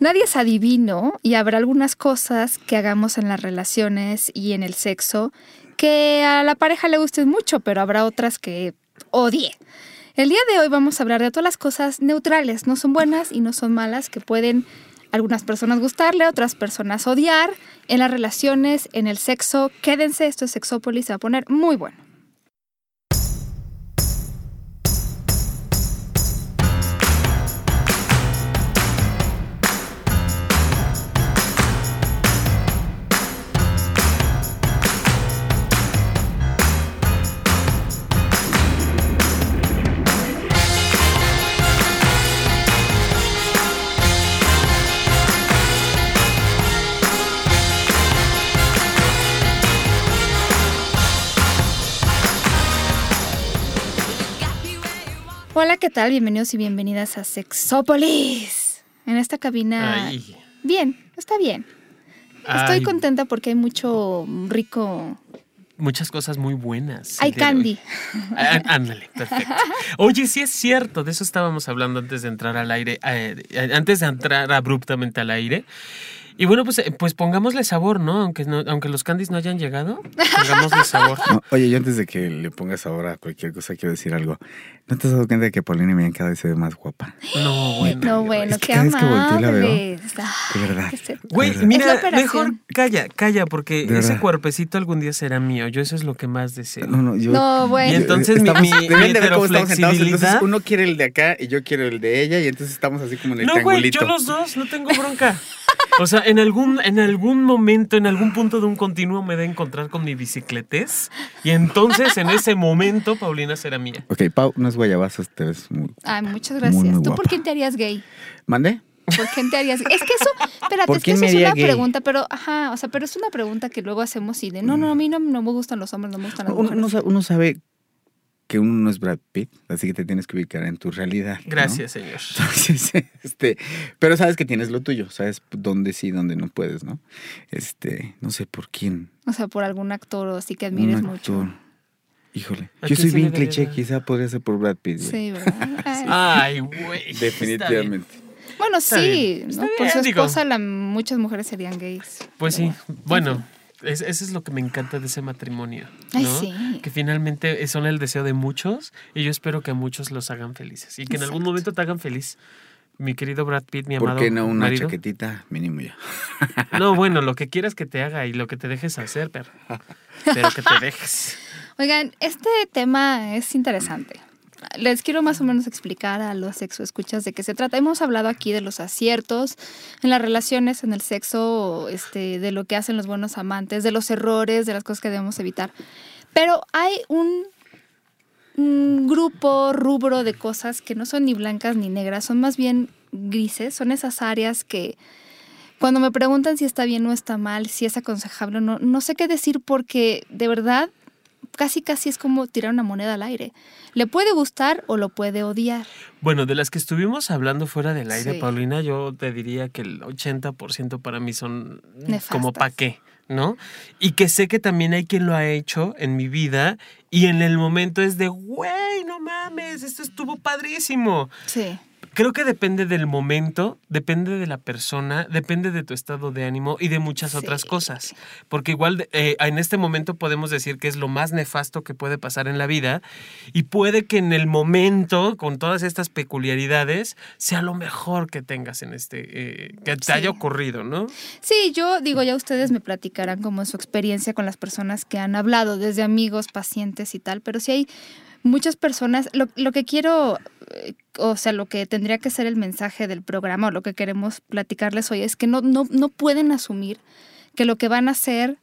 Nadie es adivino y habrá algunas cosas que hagamos en las relaciones y en el sexo que a la pareja le gusten mucho, pero habrá otras que odie. El día de hoy vamos a hablar de todas las cosas neutrales, no son buenas y no son malas, que pueden algunas personas gustarle, otras personas odiar en las relaciones, en el sexo. Quédense, esto es Sexópolis, se va a poner muy bueno. Hola, ¿qué tal? Bienvenidos y bienvenidas a Sexópolis. En esta cabina... Ay. Bien, está bien. Estoy Ay, contenta porque hay mucho rico... Muchas cosas muy buenas. Hay candy. Ah, Ándale, perfecto. Oye, sí es cierto, de eso estábamos hablando antes de entrar al aire, eh, antes de entrar abruptamente al aire. Y bueno, pues, eh, pues pongámosle sabor, ¿no? Aunque, no, aunque los candies no hayan llegado, pongámosle sabor. No, oye, yo antes de que le pongas ahora cualquier cosa, quiero decir algo. ¿No te has dado cuenta de que Paulina Millán cada vez se ve más guapa? No, bueno. No, bueno, es que qué cada vez que volteo y la veo, amables. De verdad. Güey, mira, mejor calla, calla, porque ese cuerpecito algún día será mío. Yo eso es lo que más deseo. No, no, yo. No, bueno. Y entonces mi- Estamos- mi- mi de ver cómo estamos sentados. Entonces uno quiere el de acá y yo quiero el de ella y entonces estamos así como en el No, güey, triangulito. yo los dos, no tengo bronca. O sea, en algún, en algún momento, en algún punto de un continuo me de encontrar con mi bicicletés. Y entonces, en ese momento, Paulina será mía. Ok, Pau, unos guayabazos te ves muy. Ay, muchas gracias. muy ¿Tú por quién te harías gay? ¿Mande? ¿Por quién te harías gay? Es que eso, espérate, ¿Por es que eso me es una gay? pregunta, pero, ajá, o sea, pero es una pregunta que luego hacemos y de, no, no, a mí no, no me gustan los hombres, no me gustan las mujeres. uno uno sabe que uno no es Brad Pitt, así que te tienes que ubicar en tu realidad. ¿no? Gracias, señor. Entonces, este, pero sabes que tienes lo tuyo, sabes dónde sí, dónde no puedes, ¿no? Este, no sé por quién. O sea, por algún actor o así que admires un mucho. actor. Híjole, ¿A yo soy bien cliché, quizá podría ser por Brad Pitt. güey. Sí, ¿verdad? Ay. Güey. bien. Definitivamente. Bueno, Está sí, bien, ¿no? está por su bien, esposa la- muchas mujeres serían gays. Pues sí, bueno, es- eso es lo que me encanta de ese matrimonio. Ay, ¿no? sí. Que finalmente son el deseo de muchos y yo espero que a muchos los hagan felices y que en algún momento te hagan feliz. Mi querido Brad Pitt, mi ¿Por amado qué no una marido. chaquetita mínimo ya? No, bueno, lo que quieras que te haga y lo que te dejes hacer, pero, pero que te dejes. Oigan, este tema es interesante. Les quiero más o menos explicar a los sexo escuchas de qué se trata. Hemos hablado aquí de los aciertos en las relaciones, en el sexo, este, de lo que hacen los buenos amantes, de los errores, de las cosas que debemos evitar. Pero hay un, un grupo, rubro de cosas que no son ni blancas ni negras, son más bien grises, son esas áreas que cuando me preguntan si está bien o está mal, si es aconsejable o no, no sé qué decir porque de verdad casi casi es como tirar una moneda al aire. Le puede gustar o lo puede odiar. Bueno, de las que estuvimos hablando fuera del aire, Sí. Paulina, yo te diría que el 80% para mí son Nefastas. como pa' qué, ¿no? Y que sé que también hay quien lo ha hecho en mi vida y en el momento es de, güey, no mames, esto estuvo padrísimo. Sí. Creo que depende del momento, depende de la persona, depende de tu estado de ánimo y de muchas otras cosas. Porque igual eh, en este momento podemos decir que es lo más nefasto que puede pasar en la vida y puede que en el momento, con todas estas peculiaridades, sea lo mejor que tengas en este, eh, que te Sí. haya ocurrido, ¿no? Sí, yo digo, ya ustedes me platicarán como su experiencia con las personas que han hablado, desde amigos, pacientes y tal, pero sí hay muchas personas, lo, lo que quiero, o sea, lo que tendría que ser el mensaje del programa o lo que queremos platicarles hoy es que no, no, no pueden asumir que lo que van a hacer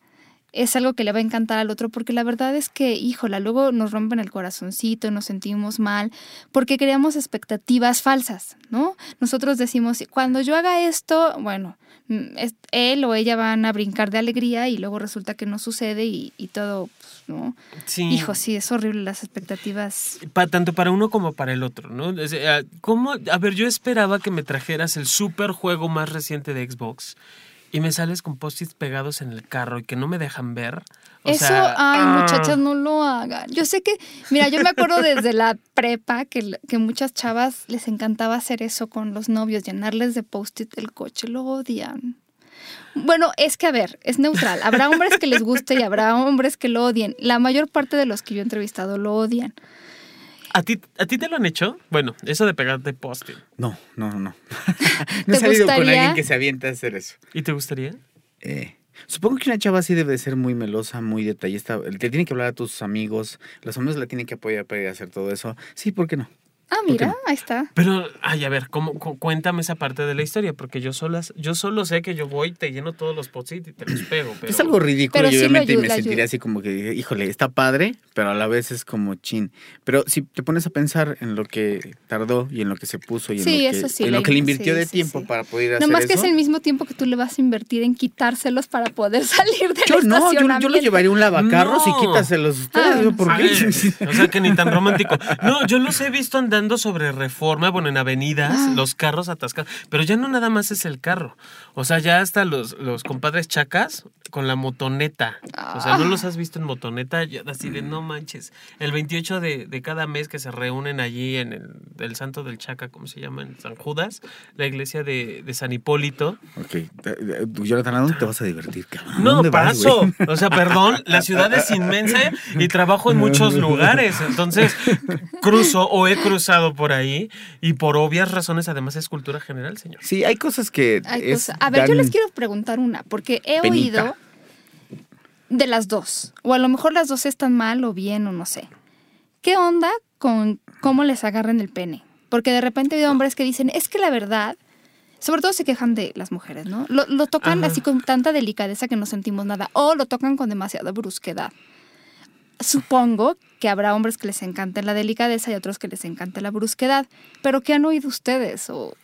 es algo que le va a encantar al otro, porque la verdad es que, híjola, luego nos rompen el corazoncito, nos sentimos mal, porque creamos expectativas falsas, ¿no? Nosotros decimos, cuando yo haga esto, bueno, mm, él o ella van a brincar de alegría y luego resulta que no sucede y, y todo, pues, ¿no? Sí. Hijo, sí, es horrible las expectativas. Pa- tanto para uno como para el otro, ¿no? Sea, ¿cómo? A ver, yo esperaba que me trajeras el super juego más reciente de Xbox y me sales con post-its pegados en el carro y que no me dejan ver. O Eso, sea, ay, ah. muchachas, no lo hagan. Yo sé que, mira, yo me acuerdo desde la prepa que, que muchas chavas les encantaba hacer eso con los novios, llenarles de post-it el coche, lo odian. Bueno, es que a ver, es neutral. Habrá hombres que les guste y habrá hombres que lo odien. La mayor parte de los que yo he entrevistado lo odian. ¿A ti, ¿A ti te lo han hecho? Bueno, eso de pegarte post-it. No, no, no. no ¿Te he salido con gustaría? alguien que se avienta a hacer eso. ¿Y te gustaría? Eh, supongo que una chava así debe de ser muy melosa, muy detallista. Te tiene que hablar a tus amigos. Los amigos la tienen que apoyar para ir a hacer todo eso. Sí, ¿por qué no? Ah, mira, no? ahí está. Pero, ay, a ver, ¿cómo, cu- cuéntame esa parte de la historia, porque yo solas, yo solo sé que yo voy, te lleno todos los post-it y te los pego. Pero... Es algo ridículo Pero y sí obviamente y ayu- me sentiría así como que, híjole, está padre, pero a la vez es como chin. Pero si te pones a pensar en lo que tardó y en lo que se puso y en, Sí, lo, que, sí, en lo que le in- invirtió sí, de sí, tiempo sí. para poder No hacer más que eso. es el mismo tiempo que tú le vas a invertir en quitárselos para poder salir del Yo no, yo, yo lo llevaría un lavacarros No. y quítaselos ustedes. Ah. ¿Por qué? ver, o sea, que ni tan romántico. No, yo los he visto andando sobre reforma, bueno, en avenidas, Ah. los carros atascados. Pero ya no nada más es el carro. O sea, ya hasta los, los compadres chacas con la motoneta. O sea, ¿no los has visto en motoneta? Ya así de no manches. El 28 de, de cada mes que se reúnen allí en el, el Santo del Chaca, ¿cómo se llama? En San Judas, la iglesia de, de San Hipólito. Ok, Jonathan, ¿a dónde te vas a divertir, No, vas, paso. o sea, perdón, la ciudad es inmensa y trabajo en muchos lugares. Entonces, cruzo o he cruzado por ahí y por obvias razones, además es cultura general, señor. Sí, hay cosas que. Hay es cosas- A ver, yo les quiero preguntar una, porque he penita. oído de las dos, o a lo mejor las dos están mal o bien o no sé. ¿Qué onda con cómo les agarran el pene? Porque de repente hay hombres que dicen, es que la verdad, sobre todo se quejan de las mujeres, ¿no? Lo, lo tocan Ajá. así con tanta delicadeza que no sentimos nada, o lo tocan con demasiada brusquedad. Supongo que habrá hombres que les encante la delicadeza y otros que les encante la brusquedad, pero ¿qué han oído ustedes? O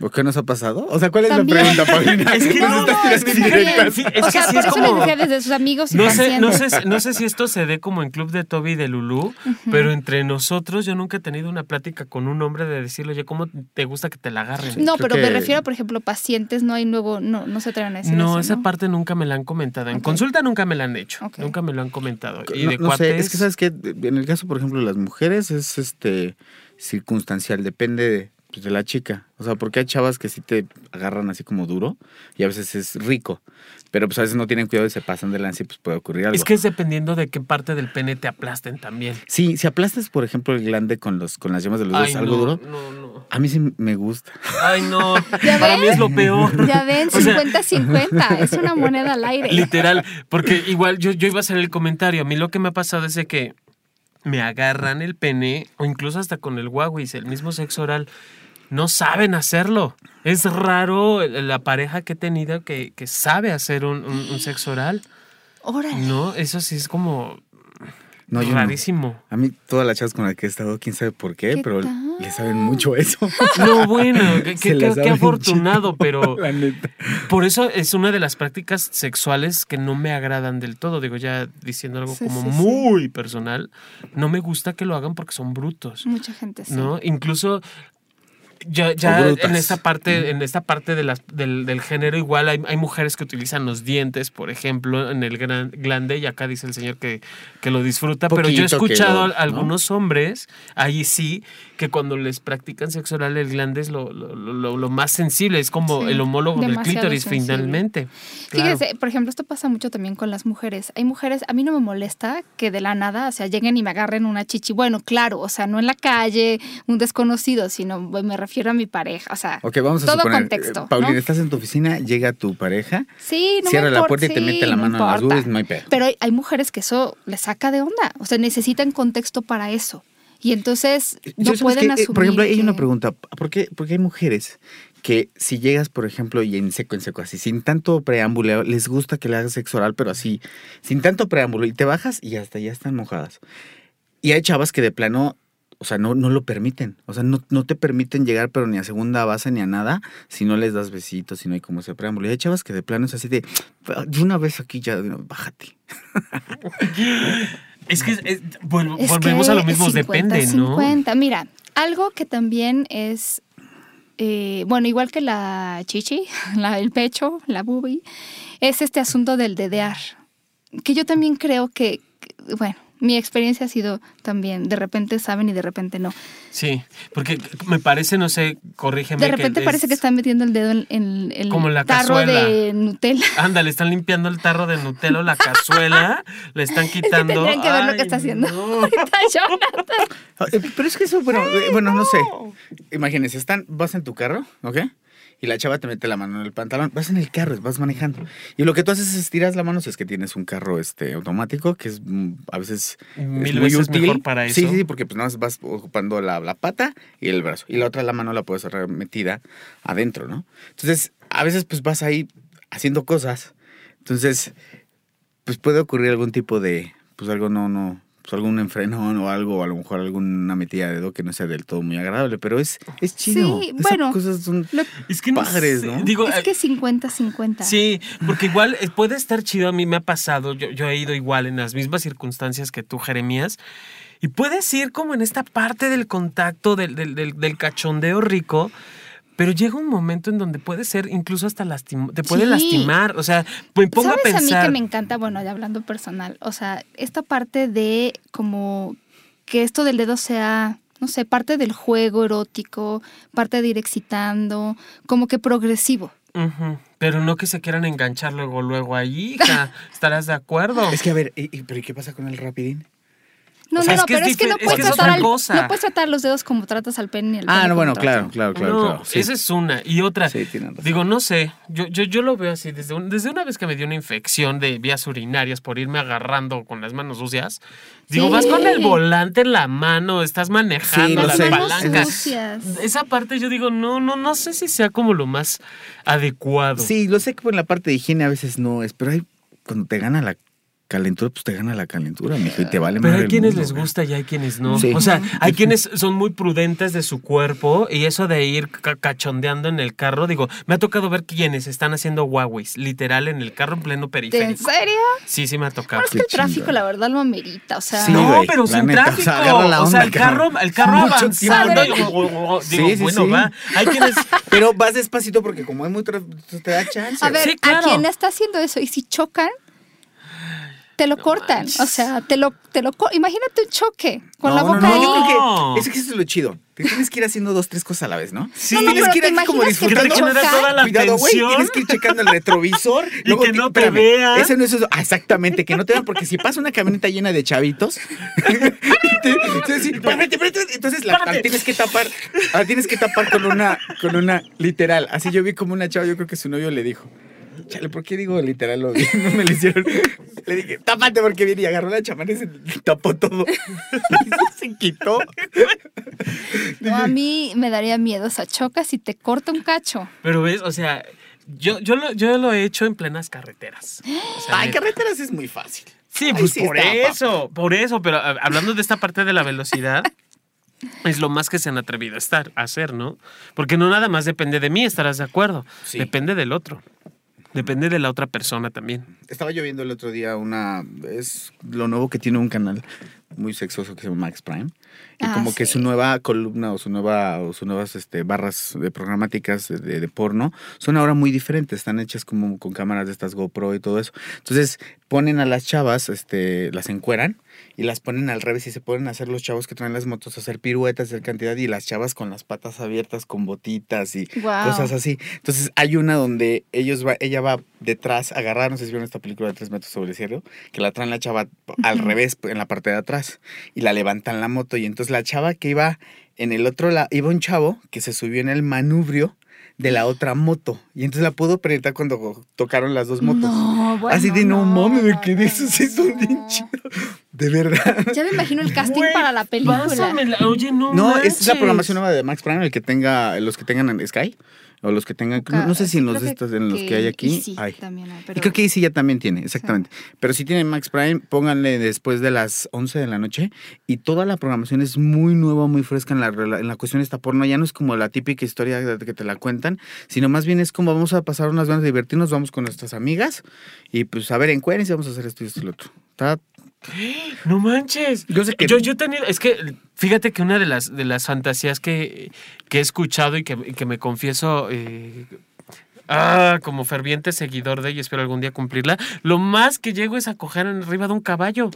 ¿Por qué nos ha pasado? O sea, ¿cuál es También. la pregunta, Paulina? Es que ¿Por qué no, estás es tirando que- indirectas? sí, es o que sea, sí por es eso como- les decía desde sus amigos y No sé, no, sé, no sé si esto se dé como en Club de Toby y de Lulú, pero entre nosotros yo nunca he tenido una plática con un hombre de decirle, oye, ¿cómo te gusta que te la agarren? No, creo pero me refiero, a, por ejemplo, pacientes, no hay nuevo, no, no se atreven a decir No, eso, esa ¿no? parte nunca me la han comentado. En consulta nunca me la han hecho. Nunca me lo han comentado. Y no, de no sé, cuates, es que sabes que en el caso, por ejemplo, de las mujeres es este circunstancial, depende de, pues, de la chica. O sea, porque hay chavas que sí te agarran así como duro y a veces es rico, pero pues a veces no tienen cuidado y se pasan de lanza y pues puede ocurrir algo. Es que es dependiendo de qué parte del pene te aplasten también. Sí, si aplastas, por ejemplo, el glande con los con las yemas de los dedos, algo no, duro, No, no. a mí sí me gusta. Ay, no. ¿Ya Para ves? mí es lo peor. Ya ven, O sea, 50-50, es una moneda al aire. Literal, porque igual yo, yo iba a hacer el comentario. A mí lo que me ha pasado es de que me agarran el pene, o incluso hasta con el guaguis, el mismo sexo oral, no saben hacerlo. Es raro la pareja que he tenido que, que sabe hacer un, un- un sexo oral. Órale. No, eso sí es como No, yo no. rarísimo. A mí todas las chavas con las que he estado, quién sabe por qué, ¿Qué pero tal? le saben mucho eso. No, bueno, qué, afortunado, pero La neta. por eso es una de las prácticas sexuales que no me agradan del todo. Digo, ya diciendo algo Sí, como sí, sí. muy personal, no me gusta que lo hagan porque son brutos, Mucha gente sí. ¿no? Incluso ya, ya en esta parte, en esta parte de las, del, del género, igual hay, hay mujeres que utilizan los dientes, por ejemplo, en el gran, glande, y acá dice el señor que, que lo disfruta, pero yo he escuchado a algunos hombres, ahí sí, que cuando les practican sexo oral, el glande es lo, lo, lo- lo más sensible, es como Sí, el homólogo del clítoris sensible. finalmente. Claro. Fíjese, por ejemplo, esto pasa mucho también con las mujeres. Hay mujeres, a mí no me molesta que de la nada, o sea, lleguen y me agarren una chichi. Bueno, claro, o sea, no en la calle, un desconocido, sino me refiero a mi pareja, o sea, Ok, vamos a todo suponer. contexto. eh, Paulina, ¿no? estás en tu oficina, llega tu pareja, Sí, no cierra me la puerta y te mete la no mano en las boobies, no hay pedo. Pero hay, hay mujeres que eso les saca de onda, o sea, necesitan contexto para eso. Y entonces no Yo, ¿sabes pueden qué? Eh, asumir Por ejemplo, hay una pregunta. ¿Por qué, porque hay mujeres que si llegas, por ejemplo, y en seco, en seco, así, sin tanto preámbulo, les gusta que le hagas sexo oral, pero así, sin tanto preámbulo, y te bajas y hasta ya están mojadas. Y hay chavas que de plano, o sea, no, no lo permiten. O sea, no, no te permiten llegar, pero ni a segunda base ni a nada, si no les das besitos, si no hay como ese preámbulo. Y hay chavas que de plano es así de, de una vez aquí ya, bájate. Es que es- Es volvemos que a lo mismo, 50, depende, ¿no? 50. Mira, algo que también es eh, bueno, igual que la chichi, la, el pecho, la boobie, es este asunto del dedear. Que yo también creo que- bueno, mi experiencia ha sido también, de repente saben y de repente no. Sí, porque me parece, no sé, corrígeme. De repente es- parece que están metiendo el dedo en, en el Como la tarro cazuela. de Nutella. Ándale, están limpiando el tarro de Nutella o la cazuela, le están Es que quitando. tendrían que ver lo que está haciendo no. Ah, eh, Pero es que eso, bueno, eh, bueno, no sé. Imagínense, están, vas en tu carro, ¿ok? Y la chava te mete la mano en el pantalón. Vas en el carro, vas manejando. Y lo que tú haces es estiras la mano si es que tienes un carro este, automático, que es mm, a veces es Mil muy veces útil. mejor para eso. sí, sí, porque pues nada más vas ocupando la, la pata y el brazo. Y la otra la mano la puedes cerrar metida adentro, ¿no? Entonces, a veces pues vas ahí haciendo cosas. Entonces, pues puede ocurrir algún tipo de, pues algo no, no, pues algún enfrenón o algo, o a lo mejor alguna metida de dedo que no sea del todo muy agradable, pero es, es chido. Sí, Esas bueno, cosas son Lo- Es que no padres, ¿no? Digo, es eh, que 50-50. Sí, porque igual eh, puede estar chido, a mí me ha pasado, yo, yo he ido igual en las mismas circunstancias que tú, Jeremías, y puedes ir como en esta parte del contacto, del, del, del- del cachondeo rico, pero llega un momento en donde puede ser incluso hasta lastim te puede Sí. lastimar, o sea, me pongo a ¿Sabes a mí pensar... que me encanta, bueno, ya hablando personal, o sea, esta parte de como que esto del dedo sea, no sé, parte del juego erótico, parte de ir excitando, como que progresivo. Pero no que se quieran enganchar luego, luego ahí, hija, ¿estarás de acuerdo? Es que a ver, ¿y, y- pero ¿y qué pasa con el rapidín? No, O sea, no, es no, es pero es que no difer- es puedes que tratar otra al- cosa. no puedes tratar los dedos como tratas al pene ni al Ah, pene no, bueno, claro, claro, claro. no, claro, sí. esa es una. Y otra, Sí, tienen razón. digo, no sé, yo, yo, yo lo veo así, desde, un- desde una vez que me dio una infección de vías urinarias por irme agarrando con las manos sucias, digo, Sí. vas con el volante en la mano, estás manejando las sé, palancas. sucias. Esa parte yo digo, no, no, no sé si sea como lo más adecuado. Sí, lo sé que en la parte de higiene a veces no es, pero hay, cuando te gana la calentura, pues te gana la calentura, mijo, y te vale Pero hay quienes mundo, les gusta y hay quienes no. Sí. O sea, hay quienes son muy prudentes de su cuerpo y eso de ir ca- cachondeando en el carro, digo, me ha tocado ver quienes están haciendo Huawei, literal en el carro en pleno ¿En periférico. serio? Sí, sí me ha tocado. Bueno, es que Qué el tráfico, la verdad, lo amerita. O sea, Sí, no, güey, pero sin neta, o tráfico. sea, o sea, el carro, el carro avanzando. tiempo, Digo, Sí, sí, bueno, sí. va. Hay quienes. Pero vas despacito porque como hay muy tra- te da chance. A ver, Sí, claro. a quien está haciendo eso y si chocan, te lo cortan. O sea, te lo, te lo imagínate un choque con no, la no, boca no, ahí. yo creo No. que es que eso es lo chido. Te tienes que ir haciendo dos, tres cosas a la vez, ¿no? Sí. No, no, tienes pero que ir ¿te aquí como imaginas que te Que disfrutando. toda la Cuidado, güey, tienes que ir checando el retrovisor. Y que no te vean. Ese no es eso. Ah, exactamente, que no te vean, porque si pasa una camioneta llena de chavitos, entonces la, la tienes que tapar, la tienes que tapar con una, con una literal. Así yo vi como una chava, yo creo que su novio le dijo. Chale, ¿por qué digo literal? Lo vi? No me lo hicieron. Le dije, tápate porque viene y agarró la chamana y se tapó todo. Y se quitó. No, a mí me daría miedo. O sea, chocas y te corta un cacho. Pero ves, o sea, yo, yo, lo, yo lo he hecho en plenas carreteras. O sea, Ay, neta. carreteras es muy fácil. Sí, pues sí por está, eso, por eso, pero hablando de esta parte de la velocidad, es lo más que se han atrevido a estar, a hacer, ¿no? Porque no nada más depende de mí, estarás de acuerdo. Sí. Depende del otro. Depende de la otra persona también. Estaba yo viendo el otro día una. Es lo nuevo que tiene un canal muy sexoso que se llama Max Prime. Y Ah, como que su nueva columna o su nueva o sus nuevas este, barras de programáticas de, de porno son ahora muy diferentes. Están hechas como con cámaras de estas GoPro y todo eso. Entonces ponen a las chavas, este, las encueran y las ponen al revés y se a hacer los chavos que traen las motos a hacer piruetas, hacer cantidad y las chavas con las patas abiertas con botitas y cosas así. Entonces hay una donde ellos va, ella va detrás, agarrar, no sé si vieron esta película de tres metros sobre el cielo, que la traen la chava al revés en la parte de atrás y la levantan la moto. Y entonces la chava que iba en el otro lado, iba un chavo que se subió en el manubrio de la otra moto y entonces la pudo penetrar cuando tocaron las dos motos. No, bueno, Así de no, mames, me quedé, no, eso sí son bien no. chido. De verdad. Ya me imagino el casting para la película. pásamela. Oye, no. No, es la programación nueva de Max Prime, el que tenga, los que tengan en Sky. O los que tengan, no, no sé si en los, estos, en los que hay aquí. Sí, hay. también hay, Y creo que sí ya también tiene, exactamente. Pero si tiene Max Prime, pónganle después de las 11 de la noche y toda la programación es muy nueva, muy fresca en la, en la cuestión de esta porno. Ya no es como la típica historia que te la cuentan, sino más bien es como vamos a pasar unas ganas de divertirnos, vamos con nuestras amigas y pues a ver, encuérense, vamos a hacer esto y esto y lo otro. Está No manches. Yo sé que- yo, yo he tenido, es que fíjate que una de las, de las fantasías que, que he escuchado y que, que me confieso eh, ah, como ferviente seguidor de ella, espero algún día cumplirla, lo más que llego es a coger arriba de un caballo.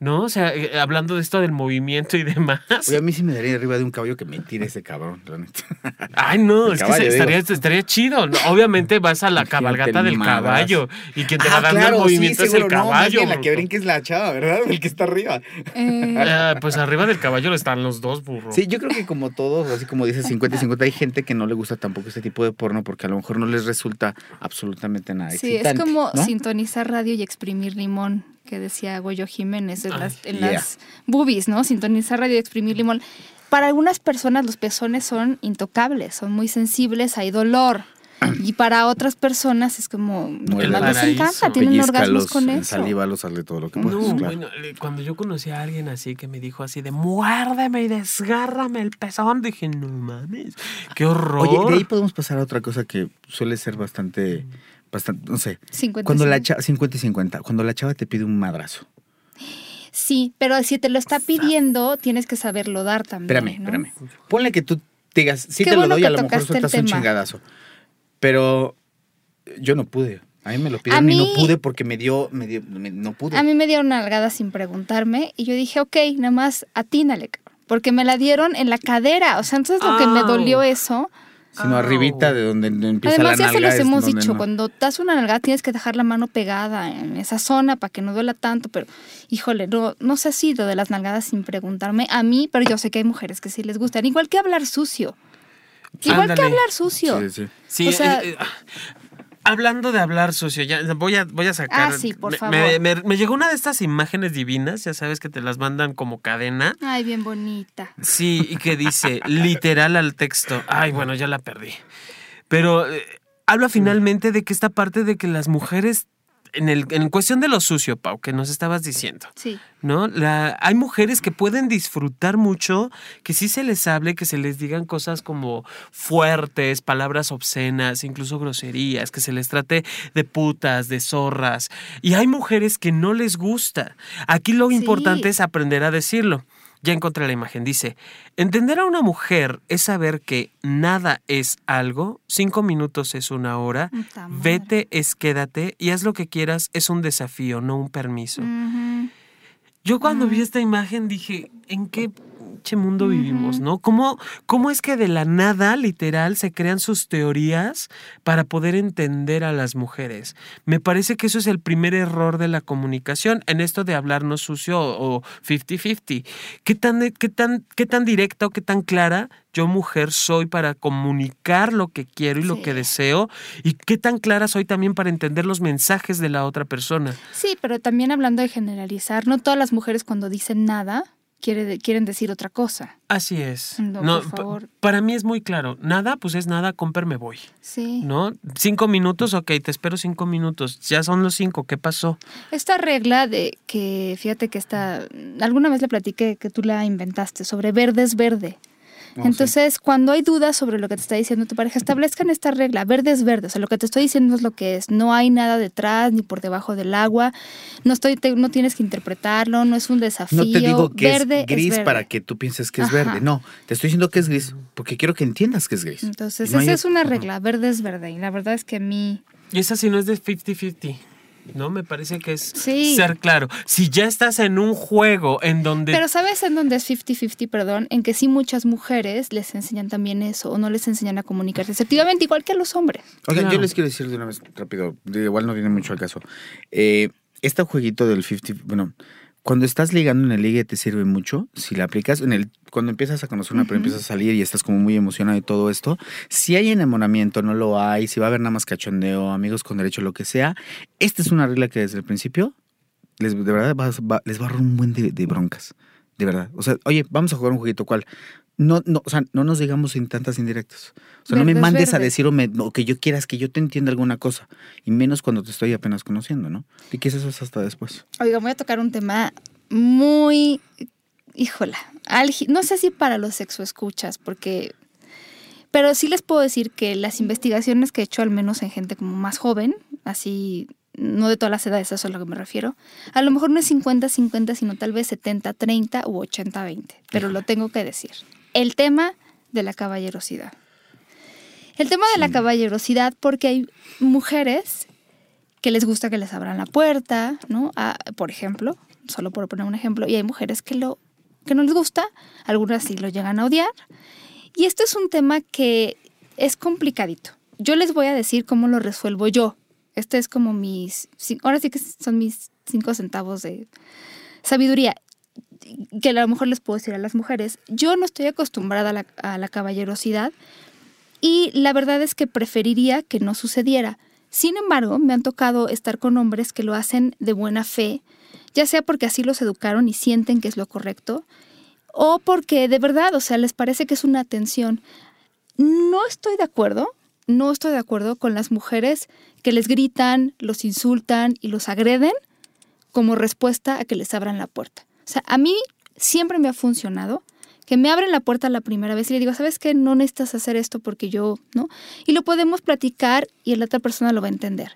¿No? O sea, eh, hablando de esto del movimiento y demás. Oye, a mí sí me daría arriba de un caballo que me tire ese cabrón, la neta. Ay, no, El es caballo, que se- digo. estaría, estaría chido. ¿no? Obviamente vas a la Imagínate cabalgata el del caballo y quien te va Ah, dando claro, el movimiento sí, es el seguro. No, más caballo. bien la que bruto. brinca es la chava, ¿verdad? El que está arriba. Eh, Ah, pues arriba del caballo están los dos, burro. Sí, yo creo que como todos, así como dice 50 y 50, hay gente que no le gusta tampoco este tipo de porno porque a lo mejor no les resulta absolutamente nada sí, es excitante, como ¿no? sintonizar radio y exprimir limón, que decía Goyo Jiménez en, Ay, las, en yeah. las boobies, ¿no? Sintonizar radio y exprimir limón. Para algunas personas los pezones son intocables, son muy sensibles, hay dolor. Y para otras personas es como, más les encanta, tienen orgasmos con en eso. saliva lo sale todo lo que No, puedes, claro. bueno, eh, cuando yo conocí a alguien así que me dijo así de muérdeme y desgárrame el pezón, dije, no mames, qué horror. Oye, de ahí podemos pasar a otra cosa que suele ser bastante, bastante, no sé. 50, Cuando la 50. chava, 50 y 50, cuando la chava te pide un madrazo. Sí, pero si te lo está pidiendo, tienes que saberlo dar también. Espérame, ¿no? espérame. Ponle que tú digas, sí Qué te lo bueno doy, a lo mejor sueltas un chingadazo. Pero yo no pude. A mí me lo pidieron A y no pude porque me dio, me dio, me- no pude. A mí me dieron una nalgada sin preguntarme y yo dije, ok, nada más atínale, cabrón", porque me la dieron en la cadera. O sea, entonces lo que me Au. dolió eso. Sino Au. arribita de donde empieza Además, la ya se los hemos dicho, no. cuando das una nalgada tienes que dejar la mano pegada en esa zona para que no duela tanto, pero híjole, no, no sé si lo de las nalgadas sin preguntarme a mí, pero yo sé que hay mujeres que sí les gustan, igual que hablar sucio. Igual que hablar sucio. Sí, sí. Sí, O sea- eh, eh, hablando de hablar sucio, ya voy a, voy a sacar. Ah, sí, por me, favor. Me, me- me llegó una de estas imágenes divinas, ya sabes que te las mandan como cadena. Ay, bien bonita. Sí, y que dice literal al texto. Ay, bueno, ya la perdí. Pero eh, habla finalmente de que esta parte de que las mujeres, en, el, en cuestión de lo sucio, Pau, que nos estabas diciendo, Sí. ¿no? La, hay mujeres que pueden disfrutar mucho, que sí se les hable, que se les digan cosas como fuertes, palabras obscenas, incluso groserías, que se les trate de putas, de zorras. Y hay mujeres que no les gusta. Aquí lo Sí. importante es aprender a decirlo. Ya encontré la imagen. Dice, entender a una mujer es saber que nada es algo, cinco minutos es una hora, madre. vete es quédate y haz lo que quieras es un desafío, no un permiso. Yo cuando vi Mm. esta imagen dije, ¿en qué pinche mundo vivimos, no? ¿Cómo, ¿Cómo es que de la nada, literal, se crean sus teorías para poder entender a las mujeres? Me parece que eso es el primer error de la comunicación en esto de hablarnos sucio o 50-50. ¿Qué tan, qué, tan, ¿Qué tan directa o qué tan clara yo mujer soy para comunicar lo que quiero y lo que deseo? ¿Y qué tan clara soy también para entender los mensajes de la otra persona? Sí, pero también hablando de generalizar, no todas las mujeres cuando dicen nada quiere- quieren decir otra cosa. Así es. No, No, por pa- favor. para mí es muy claro. Nada, pues es nada, comper, me voy. Sí. ¿No? Cinco minutos, ok, te espero cinco minutos. Ya son los cinco, ¿qué pasó? Esta regla de que, fíjate que esta, alguna vez le platiqué que tú la inventaste, sobre verde es verde. Oh, sí. Entonces, cuando hay dudas sobre lo que te está diciendo tu pareja, establezcan esta regla, verde es verde, o sea, lo que te estoy diciendo es lo que es, no hay nada detrás ni por debajo del agua, no estoy te- no tienes que interpretarlo, no es un desafío, No te digo que verde es gris verde. para que tú pienses que es Ajá. verde. No, te estoy diciendo que es gris porque quiero que entiendas que es gris. Entonces, no esa hay- es una regla, verde es verde, y la verdad es que a mí Y esa sí no es de 50-50. ¿No? Me parece que es Sí. ser claro. Si ya estás en un juego en donde. Pero ¿sabes en dónde es 50-50, perdón? En que sí muchas mujeres les enseñan también eso o no les enseñan a comunicarse efectivamente igual que a los hombres. Oigan, Claro. yo les quiero decir de una vez rápido, de- igual no viene mucho al caso. Eh, este jueguito del 50, bueno, cuando estás ligando en el ligue te sirve mucho. Si la aplicas, en el, cuando empiezas a conocer una, pero Ujú. empiezas a salir y estás como muy emocionado y todo esto, si hay enamoramiento, no lo hay, si va a haber nada más cachondeo, amigos con derecho, lo que sea, esta es una regla que desde el principio les, de verdad va- les va a ahorrar un buen de, de broncas. De verdad. O sea, oye, vamos a jugar un jueguito, ¿cuál? No, no, o sea, no nos digamos sin tantas indirectas. O sea, no me mandes a decir o, me- o que yo quieras que yo te entienda alguna cosa. Y menos cuando te estoy apenas conociendo, ¿no? Y que eso es hasta después. Oiga, voy a tocar un tema muy, híjola, no sé si para los sexoescuchas, porque, pero sí les puedo decir que las investigaciones que he hecho, al menos en gente como más joven, así no de todas las edades, eso es a lo que me refiero. A lo mejor no es 50-50, sino tal vez 70-30 u 80-20, pero lo tengo que decir. El tema de la caballerosidad. El tema de la caballerosidad porque hay mujeres que les gusta que les abran la puerta, ¿no? Por ejemplo, solo por poner un ejemplo, y hay mujeres que, lo, que no les gusta, algunas sí lo llegan a odiar. Y este es un tema que es complicadito. Yo les voy a decir cómo lo resuelvo yo. Este es como mis, ahora sí que son mis cinco centavos de sabiduría que a lo mejor les puedo decir a las mujeres. Yo no estoy acostumbrada a la, caballerosidad y la verdad es que preferiría que no sucediera. Sin embargo, me han tocado estar con hombres que lo hacen de buena fe, ya sea porque así los educaron y sienten que es lo correcto, o porque de verdad, o sea, les parece que es una atención. No estoy de acuerdo, no estoy de acuerdo con las mujeres que les gritan, los insultan y los agreden como respuesta a que les abran la puerta. O sea, a mí siempre me ha funcionado que me abren la puerta la primera vez y le digo, ¿sabes qué? No necesitas hacer esto porque yo, ¿no? Y lo podemos platicar y la otra persona lo va a entender.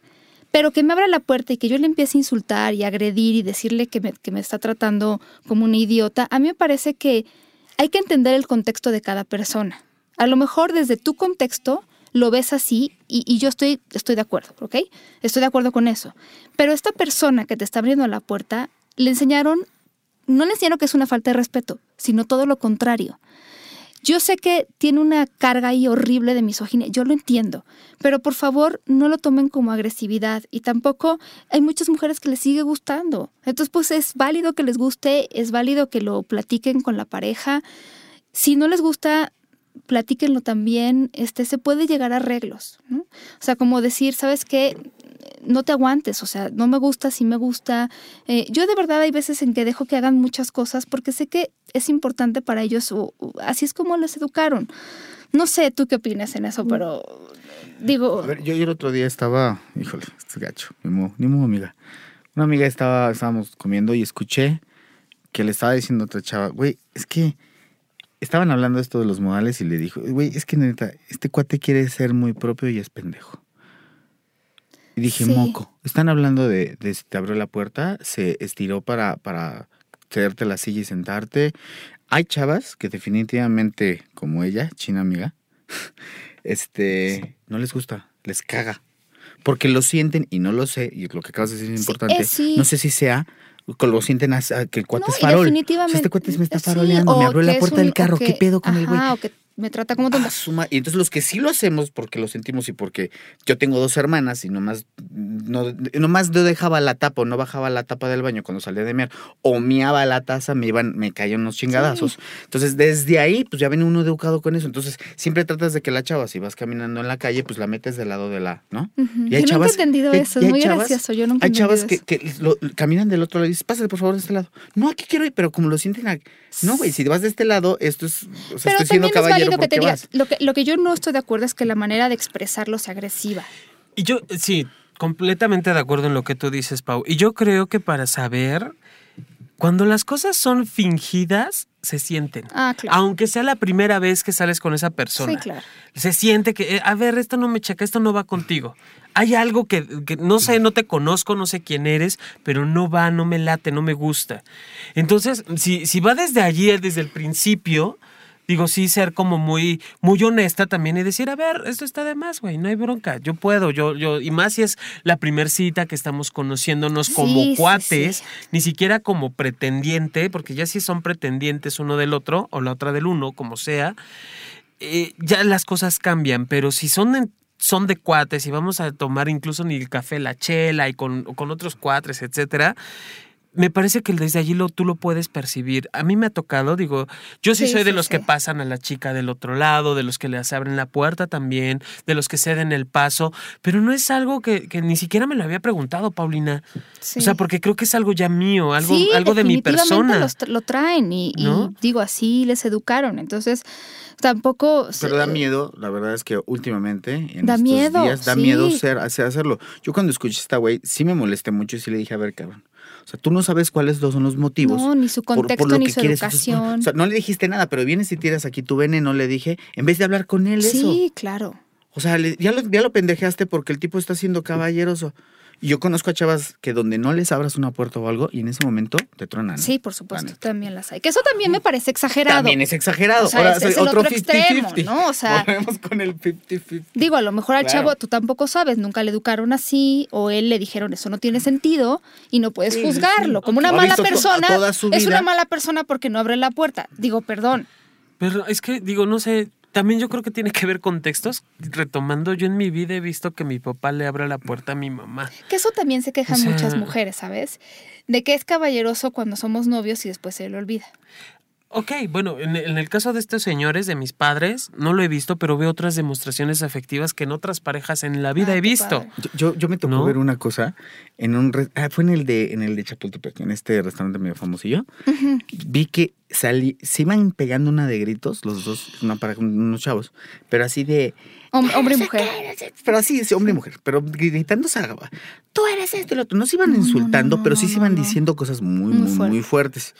Pero que me abra la puerta y que yo le empiece a insultar y agredir y decirle que me, que me está tratando como una idiota, a mí me parece que hay que entender el contexto de cada persona. A lo mejor desde tu contexto lo ves así y, y, yo estoy, estoy de acuerdo, ¿ok? Estoy de acuerdo con eso. Pero esta persona que te está abriendo la puerta, le enseñaron no les enseñaron que es una falta de respeto, sino todo lo contrario. Yo sé que tiene una carga ahí horrible de misoginia, yo lo entiendo, pero por favor no lo tomen como agresividad y tampoco hay muchas mujeres que les sigue gustando. Entonces pues es válido que les guste, es válido que lo platiquen con la pareja. Si no les gusta, platíquenlo también, este, se puede llegar a arreglos. O sea, como decir, ¿sabes qué? No te aguantes, o sea, no me gusta, sí me gusta. Eh, yo de verdad hay veces en que dejo que hagan muchas cosas porque sé que es importante para ellos, o, así es como les educaron. No sé, tú qué opinas en eso, pero digo... A ver, yo, el otro día estaba, híjole, este gacho, ni modo, ni modo, amiga. Una amiga estaba, estábamos comiendo y escuché que le estaba diciendo a otra chava, güey, es que estaban hablando esto de los modales y le dijo, güey, es que neta, este cuate quiere ser muy propio y es pendejo. Y dije, moco, están hablando de, de si te abrió la puerta, se estiró para, para cederte la silla y sentarte. Hay chavas que definitivamente, como ella, china amiga, este, no les gusta, les caga. Porque lo sienten, y no lo sé, y lo que acabas de decir es importante, no sé si sea lo sienten que el cuate es farol. este cuate me está faroleando, me abrió la puerta del carro, ¿qué pedo con el güey? Me trata como tonta. Ah, y entonces los que sí lo hacemos porque lo sentimos y porque yo tengo dos hermanas y nomás no, nomás no dejaba la tapa o no bajaba la tapa del baño cuando salía de mear o miaba la taza, me iban, me caían unos chingadazos. Entonces desde ahí pues ya viene uno educado con eso. Entonces siempre tratas de que la chava, si vas caminando en la calle, pues la metes del lado de la, ¿no? Y hay yo nunca he entendido eso, es muy gracioso, yo nunca Hay chavas que, que caminan del otro lado y dices, pásale por favor de este lado. No, aquí quiero ir, pero como lo sienten, no güey, si vas de este lado, esto es, o sea, estoy siendo caballero que Lo que, lo que yo no estoy de acuerdo es que la manera de expresarlo sea agresiva. Y yo, sí, completamente de acuerdo en lo que tú dices, Pau. Y yo creo que para saber, cuando las cosas son fingidas, se sienten. Ah, claro. Aunque sea la primera vez que sales con esa persona. Sí, claro. Se siente que, eh, a ver, esto no me checa, esto no va contigo. Hay algo que, que, no sé, no te conozco, no sé quién eres, pero no va, no me late, no me gusta. Entonces, si, si va desde allí, desde el principio, digo, sí ser como muy, muy honesta también y decir, a ver, esto está de más, güey, no hay bronca, yo puedo, yo, yo, y más si es la primer cita que estamos conociéndonos como cuates, ni siquiera como pretendiente, porque ya si son pretendientes uno del otro o la otra del uno, como sea, eh, ya las cosas cambian, pero si son son de cuates y vamos a tomar incluso ni el café, la chela y con, con otros cuatres, etcétera, me parece que desde allí lo, tú lo puedes percibir. A mí me ha tocado, digo, yo sí, soy de los que pasan a la chica del otro lado, de los que les abren la puerta también, de los que ceden el paso, pero no es algo que, ni siquiera me lo había preguntado, Paulina. O sea, porque creo que es algo ya mío, algo, algo de mi persona. Los, lo traen y, digo, así les educaron. Entonces, tampoco... Pero da miedo, la verdad es que últimamente, en da estos miedo, días, da miedo ser, hacerlo. Yo cuando escuché esta güey, sí me molesté mucho y sí le dije, a ver, cabrón o sea, tú no sabes cuáles son los motivos. No, ni su contexto, ni su educación. o sea, no le dijiste nada, pero vienes y tiras aquí tu veneno, le dije, en vez de hablar con él sí, eso. Sí, claro. O sea, ya, lo, ya lo pendejeaste porque el tipo está siendo caballeroso. Y yo conozco a chavas que donde no les abras una puerta o algo y en ese momento te truenan. Sí, por supuesto, La también las hay. Que eso también me parece exagerado. También es exagerado. O sea, Ahora es- el otro otro extremo, 50-50. ¿no? O sea- Volvemos con el 50-50. Digo, a lo mejor al Claro. chavo tú tampoco sabes, nunca le educaron así, o él le dijeron eso no tiene sentido y no puedes Sí, juzgarlo. sí. Como una mala persona, toda su es una mala persona porque no abre la puerta. Digo, perdón. Pero es que, digo, no sé, también yo creo que tiene que ver con textos. Retomando, yo en mi vida he visto que mi papá le abre la puerta a mi mamá. Que eso también se quejan O sea- muchas mujeres, ¿sabes? De que es caballeroso cuando somos novios y después se le olvida. Ok, bueno, en, en el caso de estos señores, de mis padres, no lo he visto, pero veo otras demostraciones afectivas que en otras parejas en la vida Ah, he visto. Yo, yo, yo me tocó ¿No? ver una cosa en un re- ah, fue en el de en el de Chapultepec, en este restaurante medio famosillo. Vi que salí, se iban pegando una de gritos los dos, una para unos chavos, pero así de Hom- hombre y mujer. pero así, sí, hombre y mujer, pero gritando se agaba. Tú eres esto y lo otro. No se iban No, insultando, no, pero no, sí se iban no. diciendo cosas muy, Muy muy, fuerte. muy fuertes.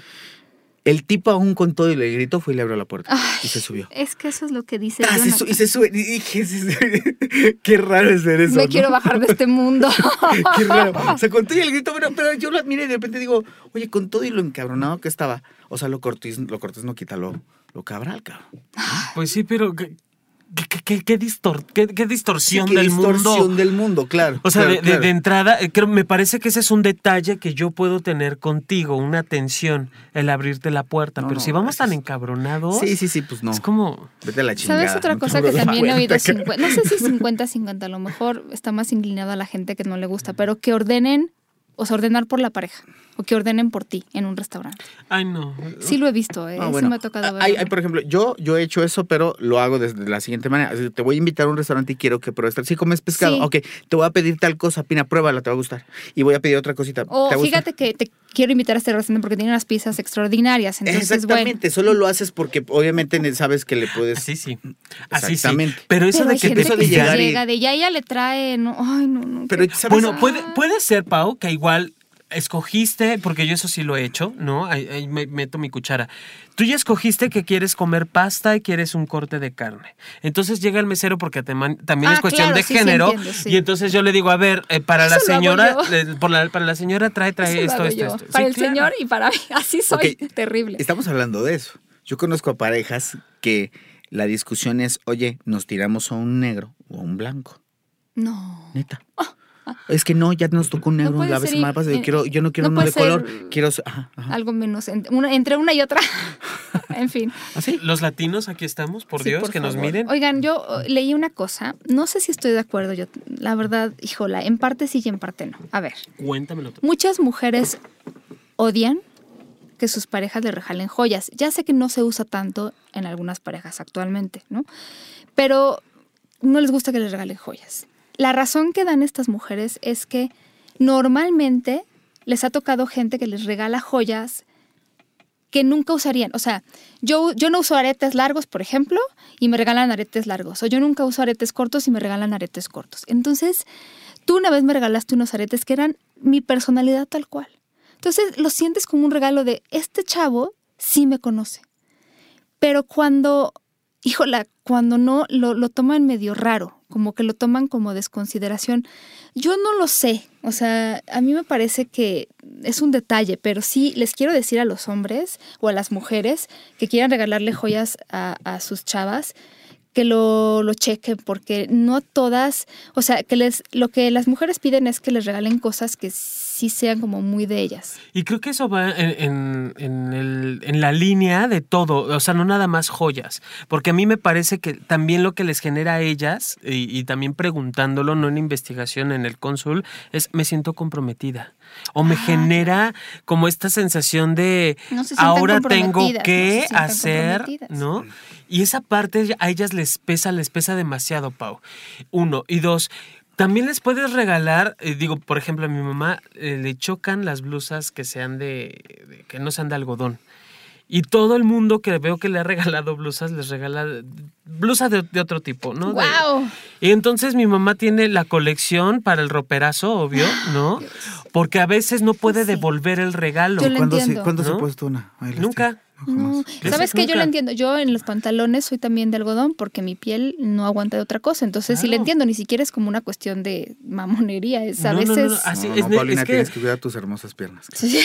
El tipo aún con todo y le gritó fue y le abrió la puerta Ay, y se subió. Es que eso es lo que dice. Ah, se su- y se sube. Y dije, qué raro es ver eso. Me ¿no? quiero bajar de este mundo. Qué raro. O sea, con todo y el grito, pero, pero yo lo admiré y de repente digo, oye, con todo y lo encabronado que estaba. O sea, lo cortés, lo cortés no quita lo, lo cabral, cabrón. Pues sí, pero ¿qué, qué, qué- qué distor- qué- qué distorsión Sí, qué del distorsión mundo? del mundo, claro. O sea, claro, de, de- claro. de entrada, eh, creo, me parece que ese es un detalle que yo puedo tener contigo, una atención, el abrirte la puerta. No, pero no, si vamos tan encabrados, Sí, sí, sí, pues no. es como... Vete a la chingada. ¿Sabes otra no cosa que también he oído? puerta, cabrón. 50, no sé si 50-50, a lo mejor está más inclinado a la gente que no le gusta, pero que ordenen, o sea, ordenar por la pareja, o que ordenen por ti en un restaurante. Ay, no. Sí lo he visto, ¿eh? Ah, me ha tocado Hay, verlo. hay, por ejemplo, yo, yo he hecho eso, pero lo hago desde la siguiente manera. Te voy a invitar a un restaurante y quiero que pruebes. Si comes pescado, Sí. ok, te voy a pedir tal cosa, Pina, pruébala, te va a gustar. Y voy a pedir otra cosita. O fíjate que te quiero invitar a este restaurante porque tiene unas pizzas extraordinarias. Entonces, bueno. Exactamente, solo lo haces porque obviamente sabes que le puedes. Así sí. Así sí. Exactamente. Pero eso Pero de hay que te eso que de llegar y- llega de ya ella le trae, no, ay, no, no. Pero, ¿sabes? Bueno, puede, puede ser, Pau, que igual escogiste, porque yo eso sí lo he hecho, ¿no? Ahí, ahí me meto mi cuchara. Tú ya escogiste que quieres comer pasta y quieres un corte de carne. Entonces llega el mesero porque te man- también Ah, es cuestión claro, de sí, sí, género. entiendo, sí. Y entonces yo le digo, a ver, eh, para la señora, eh, por la- para la señora trae, trae esto, esto, esto. Para Sí, el claro. señor y para mí. Así soy. Terrible. Estamos hablando de eso. Yo conozco a parejas que la discusión es, oye, nos tiramos a un negro o a un blanco. No. Neta. Es que no, ya nos tocó un negro la vez pasada. Yo, quiero, yo no quiero no uno de color. Quiero. Ajá, ajá. Algo menos. en- una- entre una y otra. en fin. ¿Así? Los latinos aquí estamos, por Sí, Dios, por que nos miren. Oigan, yo eh, leí una cosa. No sé si estoy de acuerdo. Yo, la verdad, híjola, en parte sí y en parte no. A ver. Cuéntamelo tú. Muchas mujeres odian que sus parejas le regalen joyas. Ya sé que no se usa tanto en algunas parejas actualmente, ¿no? Pero no les gusta que les regalen joyas. La razón que dan estas mujeres es que normalmente les ha tocado gente que les regala joyas que nunca usarían. O sea, yo, yo no uso aretes largos, por ejemplo, y me regalan aretes largos. O yo nunca uso aretes cortos y me regalan aretes cortos. Entonces, tú una vez me regalaste unos aretes que eran mi personalidad tal cual. Entonces, lo sientes como un regalo de, este chavo sí me conoce. Pero cuando, híjola, cuando no, lo, lo toman medio raro, como que lo toman como desconsideración. Yo no lo sé, o sea, a mí me parece que es un detalle, pero sí les quiero decir a los hombres o a las mujeres que quieran regalarle joyas a, sus chavas que lo, lo chequen, porque no todas, o sea, que les, lo que las mujeres piden es que les regalen cosas que sí sean como muy de ellas. Y creo que eso va en, en- en el- en la línea de todo, o sea, no nada más joyas, porque a mí me parece que también lo que les genera a ellas, y, y también preguntándolo, no en investigación en el cónsul, es me siento comprometida. O me Ah, genera como esta sensación de No se sientan ahora tengo que no se sientan hacer. ¿no? Y esa parte a ellas les pesa, les pesa demasiado, Pau. Uno. Y dos, también les puedes regalar, eh, digo, por ejemplo, a mi mamá eh, le chocan las blusas que sean de, de- que no sean de algodón. Y todo el mundo que veo que le ha regalado blusas, les regala blusas de, de otro tipo, ¿no? De- ¡Wow! y entonces mi mamá tiene la colección para el roperazo, obvio, ¿no? Porque a veces no puede Sí. devolver el regalo. Yo lo ¿Cuándo, se. ¿cuándo se ha puesto una? Lástima. No, ¿sabes qué? Yo lo entiendo. Yo en los pantalones soy también de algodón porque mi piel no aguanta de otra cosa. Entonces sí le Claro. entiendo. Ni siquiera es como una cuestión de mamonería. Es a No, no, no, veces... no, así no, es, no, Paulina, es que- tienes que cuidar tus hermosas piernas. Sí.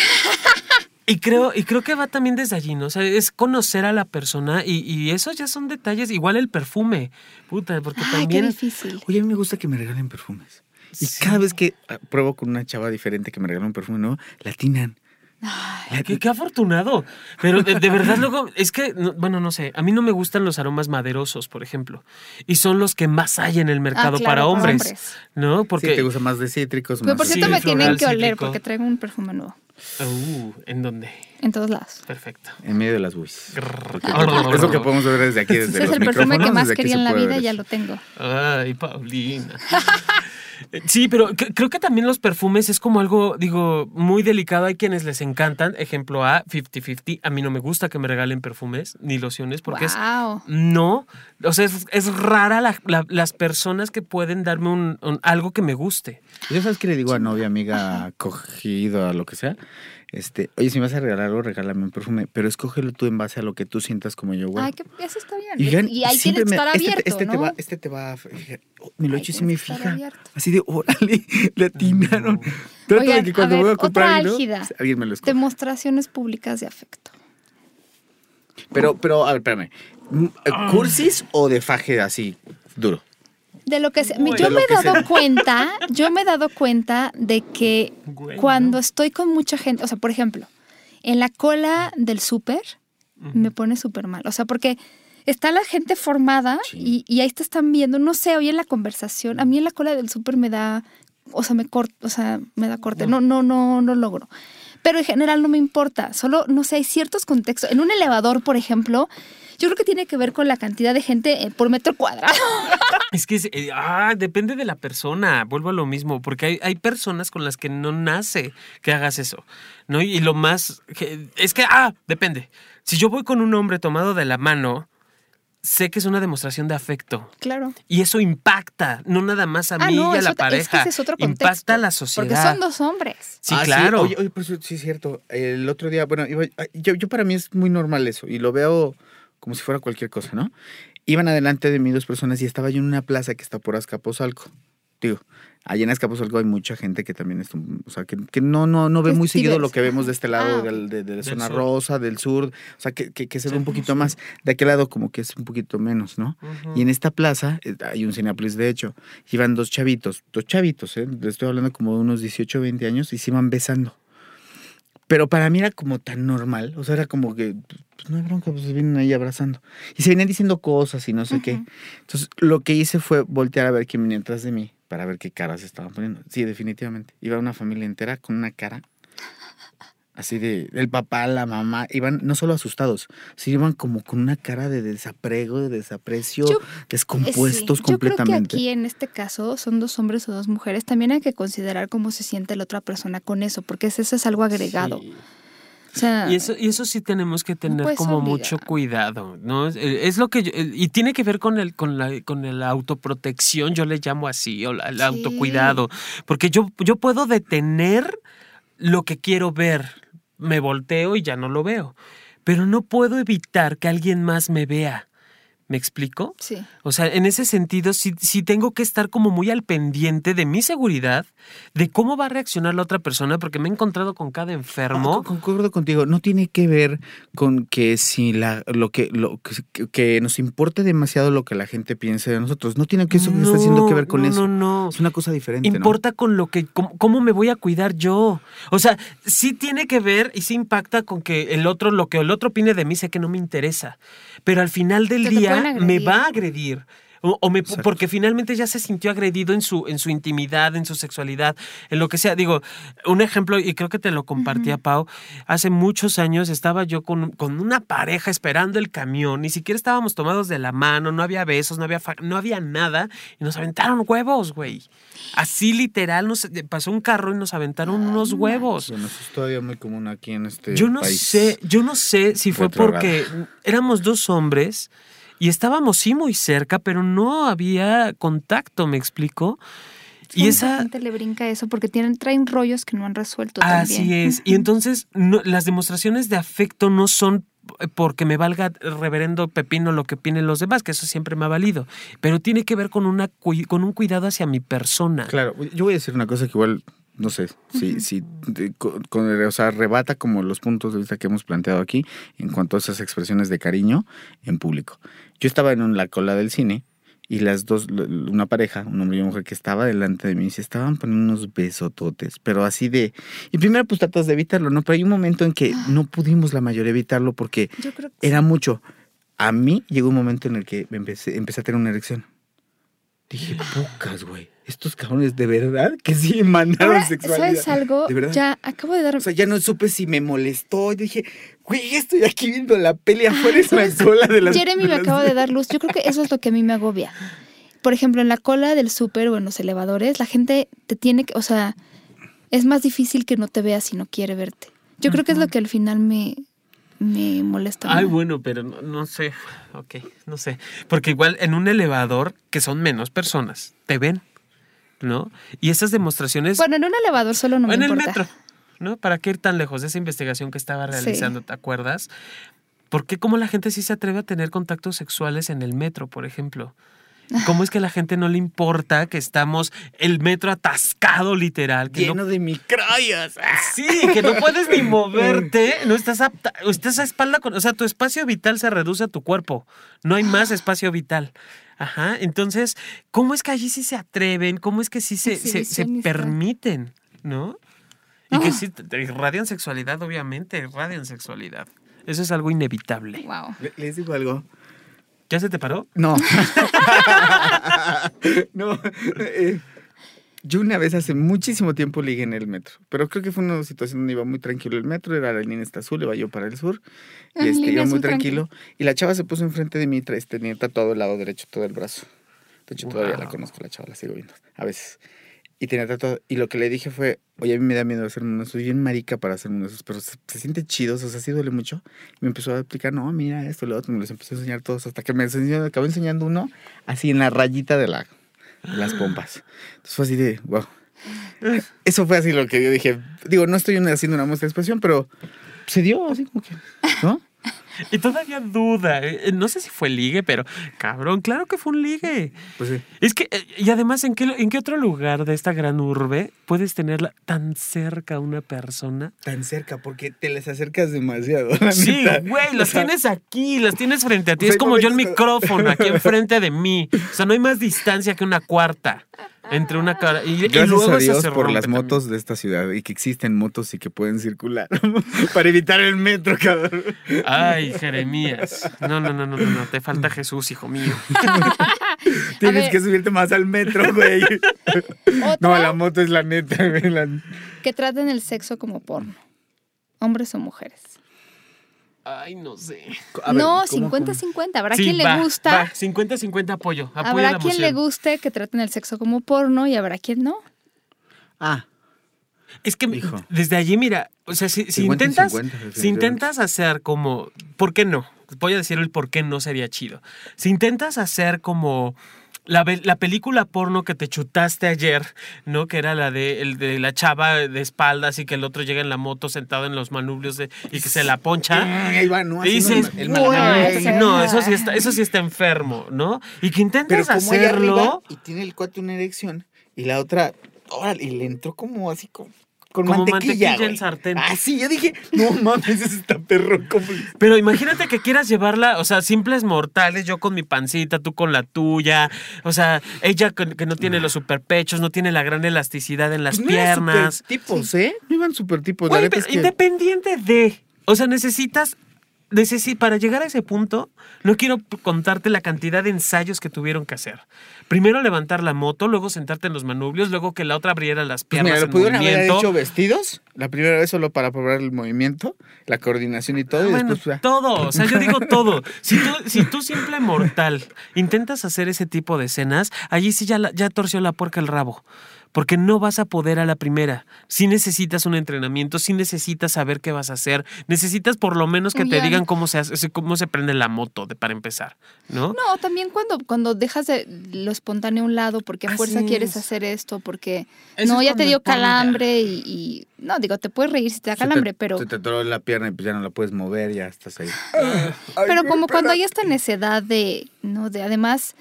Y creo, y creo que va también desde allí, ¿no? O sea, es conocer a la persona y, y esos ya son detalles, igual el perfume, puta, porque Ay, qué también... difícil. Oye, a mí me gusta que me regalen perfumes. Y Sí. cada vez que ah, pruebo con una chava diferente que me regala un perfume nuevo, la atinan. Ay, qué, qué afortunado. Pero de, de verdad luego, es que, no- bueno, no sé, a mí no me gustan los aromas maderosos, por ejemplo. Y son los que más hay en el mercado Ah, claro, para para hombres. hombres. ¿No? Porque te gusta más de cítricos, Pero más por Sí, cierto me floral, tienen que oler cítrico. porque traigo un perfume nuevo. Uh, ¿En dónde? En todos lados. Perfecto. en medio de las buis. Porque Grrr. es lo que podemos ver desde aquí, desde Ese es los el perfume que más quería en la vida y ya eso. lo tengo. Ay, Paulina. Sí, pero cre- creo que también los perfumes es como algo, digo, muy delicado. Hay quienes les encantan. Ejemplo A, 50-50. A mí no me gusta que me regalen perfumes ni lociones porque es wow. No, o sea, es, es rara la- la- las personas que pueden darme un, un- algo que me guste. Yo sabes que le digo a novia, amiga, cogido, a lo que sea. Este, oye, si me vas a regalar algo, regálame un perfume, pero escógelo tú en base a lo que tú sientas como yo, güey. Ay, que eso está bien. Y, y ahí tienes que estar este, abierto, este ¿no? te va, este te va a fijar. Oh, me lo hecho y sí me fija. abierto. Así de, órale, le atinaron. Trato Oigan, de que cuando a ver, voy a comprar otra álgida. alguien me lo escoge. Demostraciones públicas de afecto. Pero, pero, a ver, espérame. Mm, ¿Cursis o de faje así, duro? De lo que se- Bueno. yo me he dado sea. cuenta, yo me he dado cuenta de que Bueno. cuando estoy con mucha gente, o sea, por ejemplo, en la cola del súper me pone súper mal, o sea, porque está la gente formada Sí. y, y ahí te están viendo, no sé, hoy en la conversación, a mí en la cola del súper me da, o sea, me corta, o sea, me da corte, no, no, no, no logro. Pero en general no me importa, solo, no sé, hay ciertos contextos. En un elevador, por ejemplo, yo creo que tiene que ver con la cantidad de gente eh, por metro cuadrado. Es que eh, ah, depende de la persona, vuelvo a lo mismo, porque hay, hay personas con las que no nace que hagas eso, ¿no? Y lo más, es que, ah, depende. Si yo voy con un hombre tomado de la mano, sé que es una demostración de afecto. Claro. Y eso impacta, no nada más a mí y a la pareja. Es que ese es otro contexto. impacta a la sociedad. Porque son dos hombres. Sí, Ah, claro. Oye, oye, sí es cierto. El otro día, bueno, iba- yo, yo para mí es muy normal eso y lo veo como si fuera cualquier cosa, ¿no? Iban adelante de mí dos personas y estaba yo en una plaza que está por Azcapotzalco. Digo, allá en Azcapotzalco hay mucha gente que también es, o sea, que, que no, no, no ve muy seguido lo que vemos de este lado Ah, del- de, de la Del zona sur. rosa, del sur, o sea, que, que, que se ve Sí, un poquito más. De aquel lado como que es un poquito menos, ¿no? Y en esta plaza eh, hay un Cinepolis, de hecho. Iban dos chavitos, dos chavitos, ¿eh? Les estoy hablando como de unos 18, 20 años y se iban besando. Pero para mí era como tan normal, o sea, era como que, pues no hay bronca, pues se vienen ahí abrazando. Y se venían diciendo cosas y no sé qué. Entonces, lo que hice fue voltear a ver quién venía atrás de mí para ver qué caras estaban poniendo. Sí, definitivamente. Iba una familia entera con una cara así de el papá, la mamá, iban no solo asustados, sino iban como con una cara de desaprego, de desaprecio, Yo- descompuestos sí. completamente. Yo creo que aquí en este caso son dos hombres o dos mujeres. También hay que considerar cómo se siente la otra persona con eso, porque eso es algo agregado. Sí. O sea, Y eso, y eso sí tenemos que tener como mucho cuidado, ¿no? Es, es lo que yo- y tiene que ver con el, con la, con el autoprotección, yo le llamo así, o la- el Sí. autocuidado. Porque yo, yo puedo detener lo que quiero ver. Me volteo y ya no lo veo. Pero no puedo evitar que alguien más me vea. ¿Me explico? sí. O sea, en ese sentido, sí, sí tengo que estar como muy al pendiente de mi seguridad, de cómo va a reaccionar la otra persona, porque me he encontrado con cada enfermo. Con- concuerdo contigo. No tiene que ver con que si la, lo que, lo que, que nos importe demasiado lo que la gente piense de nosotros. No tiene que eso que está haciendo que ver con no, eso. No, no. Es una cosa diferente. ¿no? Importa con lo que, cómo, cómo me voy a cuidar yo. O sea, sí tiene que ver y sí impacta con que el otro, lo que el otro opine de mí, sé que no me interesa. Pero al final del día me va a agredir. O, o me- Exacto. porque finalmente ya se sintió agredido en su, en su intimidad, en su sexualidad, en lo que sea. Digo, un ejemplo, y creo que te lo compartía, Pau. Hace muchos años estaba yo con, con una pareja esperando el camión, ni siquiera estábamos tomados de la mano, no había besos, no había, no había nada, y nos aventaron huevos, güey. Así literal, nos pasó un carro y nos aventaron unos huevos. Bueno, eso es todavía muy común aquí en este Yo no país. sé, yo no sé si fue porque éramos dos hombres y estábamos sí muy cerca, pero no había contacto, ¿me explico? Sí, Y mucha esa gente le brinca eso porque tienen, traen rollos que no han resuelto así también. es. Y entonces no- las demostraciones de afecto no son porque me valga reverendo pepino lo que opinen los demás, que eso siempre me ha valido. Pero tiene que ver con, una, con un cuidado hacia mi persona. Claro, yo voy a decir una cosa que igual, no sé, si, si con, con- o sea, rebata como los puntos de vista que hemos planteado aquí en cuanto a esas expresiones de cariño en público. Yo estaba en la cola del cine y las dos, una pareja, un hombre y una mujer que estaba delante de mí, se estaban poniendo unos besototes, pero así de... Y primero pues tratas de evitarlo, ¿no? Pero hay un momento en que no pudimos la mayoría evitarlo porque era mucho. A mí llegó un momento en el que me empecé, empecé a tener una erección. Dije, pocas, güey. Estos cabrones de verdad que sí mandaron Ahora, sexualidad. ¿sabes algo? De verdad. Ya acabo de dar O sea, ya no supe si me molestó. Yo dije, güey, estoy aquí viendo la peli afuera en la cola de las Jeremy de me acaba de dar luz. Yo creo que eso es lo que a mí me agobia. Por ejemplo, en la cola del súper o en los elevadores, la gente te tiene que, o sea, es más difícil que no te vea si no quiere verte. Yo creo que es lo que al final me, me molesta. Ay, bueno, pero no, no sé. Ok, no sé. Porque igual en un elevador, que son menos personas, te ven, ¿no? Y esas demostraciones. Bueno, en un elevador solo no me en el metro, ¿no? ¿Para qué ir tan lejos de esa investigación que estaba Sí. realizando, te acuerdas? ¿Por qué cómo la gente sí se atreve a tener contactos sexuales en el metro, por ejemplo? ¿Cómo es que a la gente no le importa que estamos el metro atascado literal? Que no Lleno de microbios. Sí, que no puedes ni moverte, no estás apta, estás a espalda con, o sea, tu espacio vital se reduce a tu cuerpo, no hay más espacio vital. Ajá, entonces, ¿cómo es que allí sí se atreven? ¿Cómo es que sí se, se, permiten? ¿No? Y que sí, te- te irradian sexualidad, obviamente, irradian sexualidad. Eso es algo inevitable. Wow. Le- Les digo algo. ¿Ya se te paró? No. no. eh, yo una vez hace muchísimo tiempo ligué en el metro, pero creo que fue una situación donde iba muy tranquilo el metro, era la línea esta azul, iba yo para el sur, y Ah, este, línea iba muy tranquilo, y la chava se puso enfrente de mí, tra- este, tenía tatuado el lado derecho, todo el brazo. De hecho, todavía la conozco, la chava, la sigo viendo, a veces. Y tenía tatuado, y lo que le dije fue, oye, a mí me da miedo hacerme uno, soy bien marica para hacerme uno pero se, siente chido, o sea, sí duele mucho. Y me empezó a explicar, no, mira esto, lo otro, me los empezó a enseñar todos, hasta que me enseñó, acabó enseñando uno así en la rayita de, la, las pompas. Entonces fue así de, wow. Eso fue así lo que yo dije. Digo, no estoy haciendo una muestra de expresión, pero se dio así como que, ¿no? Y todavía duda, eh, no sé si fue ligue, pero cabrón, claro que fue un ligue. Pues sí. Es que, eh, y además, ¿en qué, ¿en qué otro lugar de esta gran urbe puedes tenerla tan cerca a una persona? Tan cerca, porque te les acercas demasiado. la Sí, güey, las O sea, tienes aquí, las tienes frente a ti. Es como yo el micrófono aquí enfrente de mí. O sea, no hay más distancia que una cuarta entre una cara. Y, luego a Dios se por las también. motos de esta ciudad y que existen motos y que pueden circular para evitar el metro, cabrón. Ay, Jeremías. No, no, no, no, no, no. Te falta Jesús, hijo mío. Tienes que subirte más al metro, güey. Otra, No, la moto es la neta, güey. la- que traten el sexo como porno. Hombres o mujeres. Ay, no sé. Ver, no, ¿cómo, 50-50. Habrá Sí, quien va, le gusta. va, 50-50 apoyo. Habrá la quien le guste que traten el sexo como porno y habrá quien no. Ah, Es que Hijo. desde allí, mira, o sea, si, si 50 y intentas, 50, si intentas hacer como, ¿por qué no? Voy a decir el por qué no sería chido. Si intentas hacer como la, la película porno que te chutaste ayer, ¿no? Que era la de, el de la chava de espaldas y que el otro llega en la moto sentado en los manubrios de- y que se la poncha. ahí va, ¿no? Y dices, el "Güey, malabar. no, eso sí está, eso sí está enfermo, ¿no? Y que Pero como arriba hacerlo y tiene el cuate una erección y la otra, órale, y le entró como así con, con Como mantequilla, mantequilla en sartén. Ah, sí, yo dije, no mames, ese está perro. Pero imagínate que quieras llevarla, o sea, simples mortales, yo con mi pancita, tú con la tuya, o sea, ella que, no tiene los superpechos, no tiene la gran elasticidad en las Pues no piernas. supertipos, ¿eh? No iban super tipos. Güey, la pero es que... independiente de, o sea, necesitas, necesi- para llegar a ese punto, no quiero contarte la cantidad de ensayos que tuvieron que hacer. Primero levantar la moto, luego sentarte en los manubrios, luego que la otra abriera las Pues piernas mira, lo en pudieron haber hecho vestidos, la primera vez solo para probar el movimiento, la coordinación y todo, y Ah, Bueno, después... ya. todo, o sea, yo digo todo. Si tú, si tú simple mortal intentas hacer ese tipo de escenas, allí sí ya, la- ya torció la puerca el rabo. Porque no vas a poder a la primera. Si necesitas un entrenamiento, si necesitas saber qué vas a hacer, necesitas por lo menos que te Ya. digan cómo se hace, cómo se prende la moto de, para empezar, ¿no? No, también cuando, cuando dejas de lo espontáneo a un lado porque a fuerza quieres es. hacer esto, porque Eso no, ya te dio calambre y, y- no, digo, te puedes reír si te da Se te- calambre, pero, Se te atoró la pierna y pues ya no la puedes mover, ya estás ahí. pero como cuando hay esta necedad de, no, de además,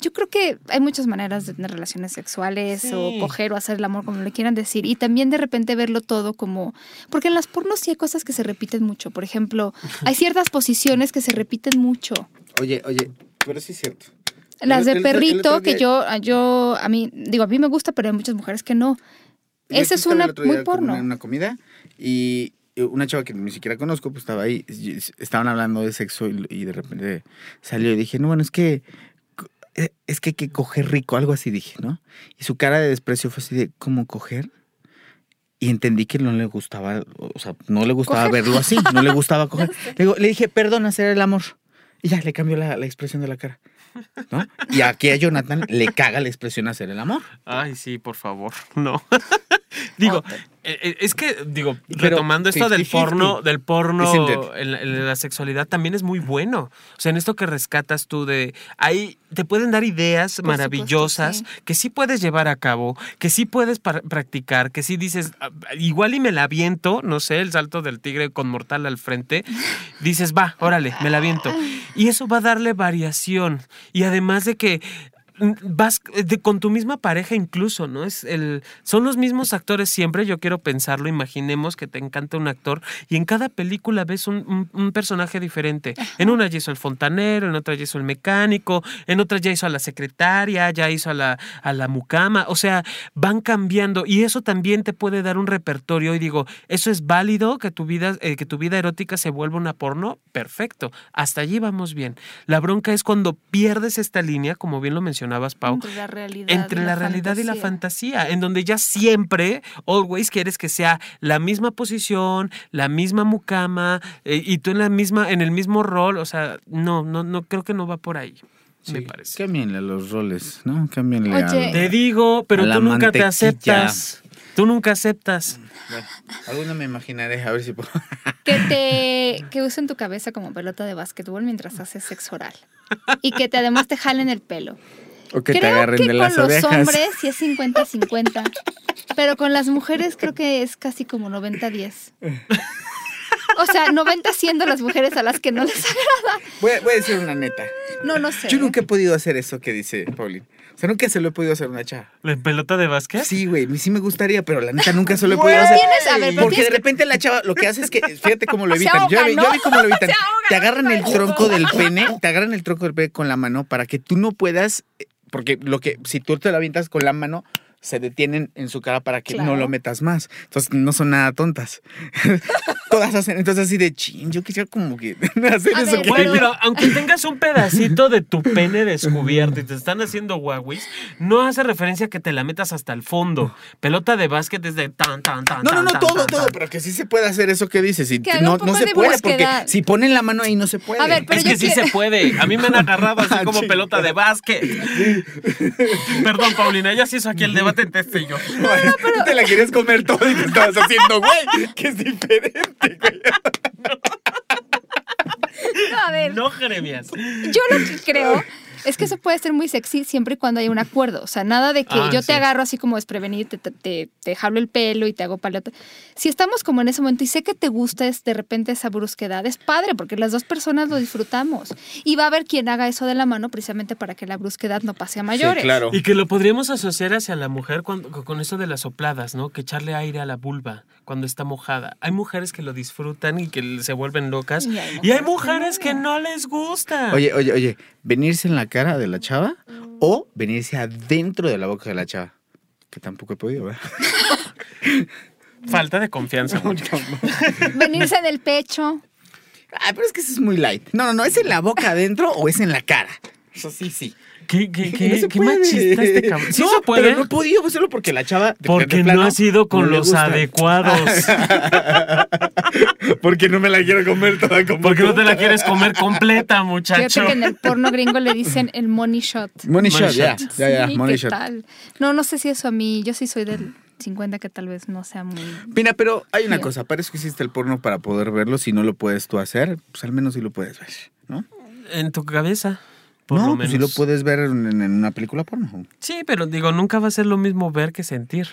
yo creo que hay muchas maneras de tener relaciones sexuales o coger o hacer el amor, como le quieran decir, y también de repente verlo todo como, porque en las pornos sí hay cosas que se repiten mucho, por ejemplo, hay ciertas posiciones que se repiten mucho. Oye, oye, pero sí es cierto. Las El- de el- el otro perrito, que yo, yo, a mí, digo, a mí me gusta, pero hay muchas mujeres que no. Esa es una el otro muy porno. Una comida y una chava que ni siquiera conozco, pues estaba ahí, estaban hablando de sexo y, y de repente salió y dije, no, bueno, es que eh, es que hay que coger rico, algo así dije, ¿no? Y su cara de desprecio fue así de, ¿cómo coger? Y entendí que no le gustaba, o sea, no le gustaba Coger. verlo así, no le gustaba coger. Le, digo- le dije, perdón, hacer el amor. Y ya le cambió la, la expresión de la cara. ¿no? Y aquí a Jonathan le caga la expresión hacer el amor. Ay, sí, por favor, no. Digo, eh, eh, es que, digo, Pero retomando esto del 50-50. porno, del porno en la, en la sexualidad también es muy bueno. O sea, en esto que rescatas tú de ahí te pueden dar ideas Por maravillosas supuesto, sí. que sí puedes llevar a cabo, que sí puedes practicar, que sí dices, "Ah, igual y me la aviento, no sé, el salto del tigre con mortal al frente, dices, va, órale, me la aviento. Y eso va a darle variación. Y además de que vas eh, de- con tu misma pareja incluso, ¿no? Es el, son los mismos actores siempre, yo quiero pensarlo, imaginemos que te encanta un actor y en cada película ves un, un- un personaje diferente. En una ya hizo el fontanero, en otra ya hizo el mecánico, en otra ya hizo a la secretaria, ya hizo a la, a la mucama, o sea, van cambiando y eso también te puede dar un repertorio y digo, ¿eso es válido que tu vida, eh, que tu vida erótica se vuelva una porno? Perfecto, hasta allí vamos bien. La bronca es cuando pierdes esta línea, como bien lo mencionabas, Pau, Entre la realidad, entre y la realidad y la fantasía. en donde ya siempre, always quieres que sea la misma posición, la misma mucama, eh, y tú en la misma, en el mismo rol, o sea, no, no, no, creo que no va por ahí, me Sí, parece. Cámbienle los roles, ¿no? Cámbienle Oye. al- Te digo, pero A tú nunca te aceptas. Tú nunca aceptas. Bueno, alguna me imaginaré, a ver si puedo. Que te que usen tu cabeza como pelota de básquetbol mientras haces sexo oral. Y que te, además te jalen el pelo. O que te creo agarren que de con las los orejas. hombres sí es 50-50. pero con las mujeres creo que es casi como 90-10. O sea, 90 siendo las mujeres a las que no les agrada. Voy, a- voy a decir una neta. No, no sé. Yo nunca he podido hacer eso que dice Paulín. O sea, nunca se lo he podido hacer a una chava. ¿La pelota de básquet? Sí, güey, sí me gustaría, pero la neta nunca se lo he podido hacer. Tienes- a ver, Porque de que- repente la chava lo que hace es que, fíjate cómo lo evitan. yo, ahoga, vi, ¿no? yo vi cómo lo evitan. Se ahoga, te agarran el tronco del pene, te agarran el tronco del pene con la mano para que tú no puedas, porque lo que, si tú te lo avientas con la mano, se detienen en su cara para que no lo metas más. Entonces no son nada tontas. Todas hacen, entonces así de chin, yo quisiera como que hacer A eso ver, que Güey, Pero- aunque tengas un pedacito de tu pene descubierto y te están haciendo guaguis, no hace referencia a que te la metas hasta el fondo. Pelota de básquet es de tan, tan, tan. No, no, tan, no, tan, todo, tan, todo, tan. pero que sí se puede hacer eso que dices. Y Que no, no se de puede, porque si ponen la mano ahí no se puede. A ver, pero es yo que sí quiero- se puede. A mí me han agarrado así Ah, como pelota de básquet. Perdón, Paulina, ella sí hizo aquí el debate este y yo. Tú te la querías comer todo y te estabas haciendo, güey, que es diferente, güey. No, a ver. No, Jeremías. Yo lo que creo es que eso puede ser muy sexy siempre y cuando haya un acuerdo. O sea, nada de que Ah, yo sí. te agarro así como desprevenido, y te, te, te, te jalo el pelo y te hago paleta. Si estamos como en ese momento y sé que te gusta es de repente esa brusquedad, es padre porque las dos personas lo disfrutamos. Y va a haber quien haga eso de la mano precisamente para que la brusquedad no pase a mayores. claro. Y que lo podríamos asociar hacia la mujer cuando- con eso de las sopladas, ¿no? Que echarle aire a la vulva cuando está mojada. Hay mujeres que lo disfrutan y que se vuelven locas. Y hay Y hay mujeres que no les gusta. Oye, oye, oye, venirse en la cara de la chava o venirse adentro de la boca de la chava. Que tampoco he podido, ¿verdad? Falta de confianza. mucho. Venirse en el pecho. Ah, pero es que eso es muy light. No, no, no, ¿es en la boca adentro o es en la cara? Eso sí, sí. ¿Qué, qué, No qué, se qué puede. machista este cabrón? Sí no, se puede. pero no he podido hacerlo porque la chava... de- de porque no plano, has ido con no los adecuados. porque no me la quiero comer toda como porque no te la quieres comer completa, muchacho. Fíjate que en el porno gringo le dicen el money shot. Money, Money shot, ya, ya, ya, money ¿qué shot. tal? No, no sé si eso a mí, yo sí soy del 50 que tal vez no sea muy... Mira, pero hay una Bien. cosa, para eso existe el porno para poder verlo, si no lo puedes tú hacer, pues al menos sí lo puedes ver, ¿no? En tu cabeza, por no, lo pues sí lo puedes ver en, en una película porno. Sí, pero digo, nunca va a ser lo mismo ver que sentir.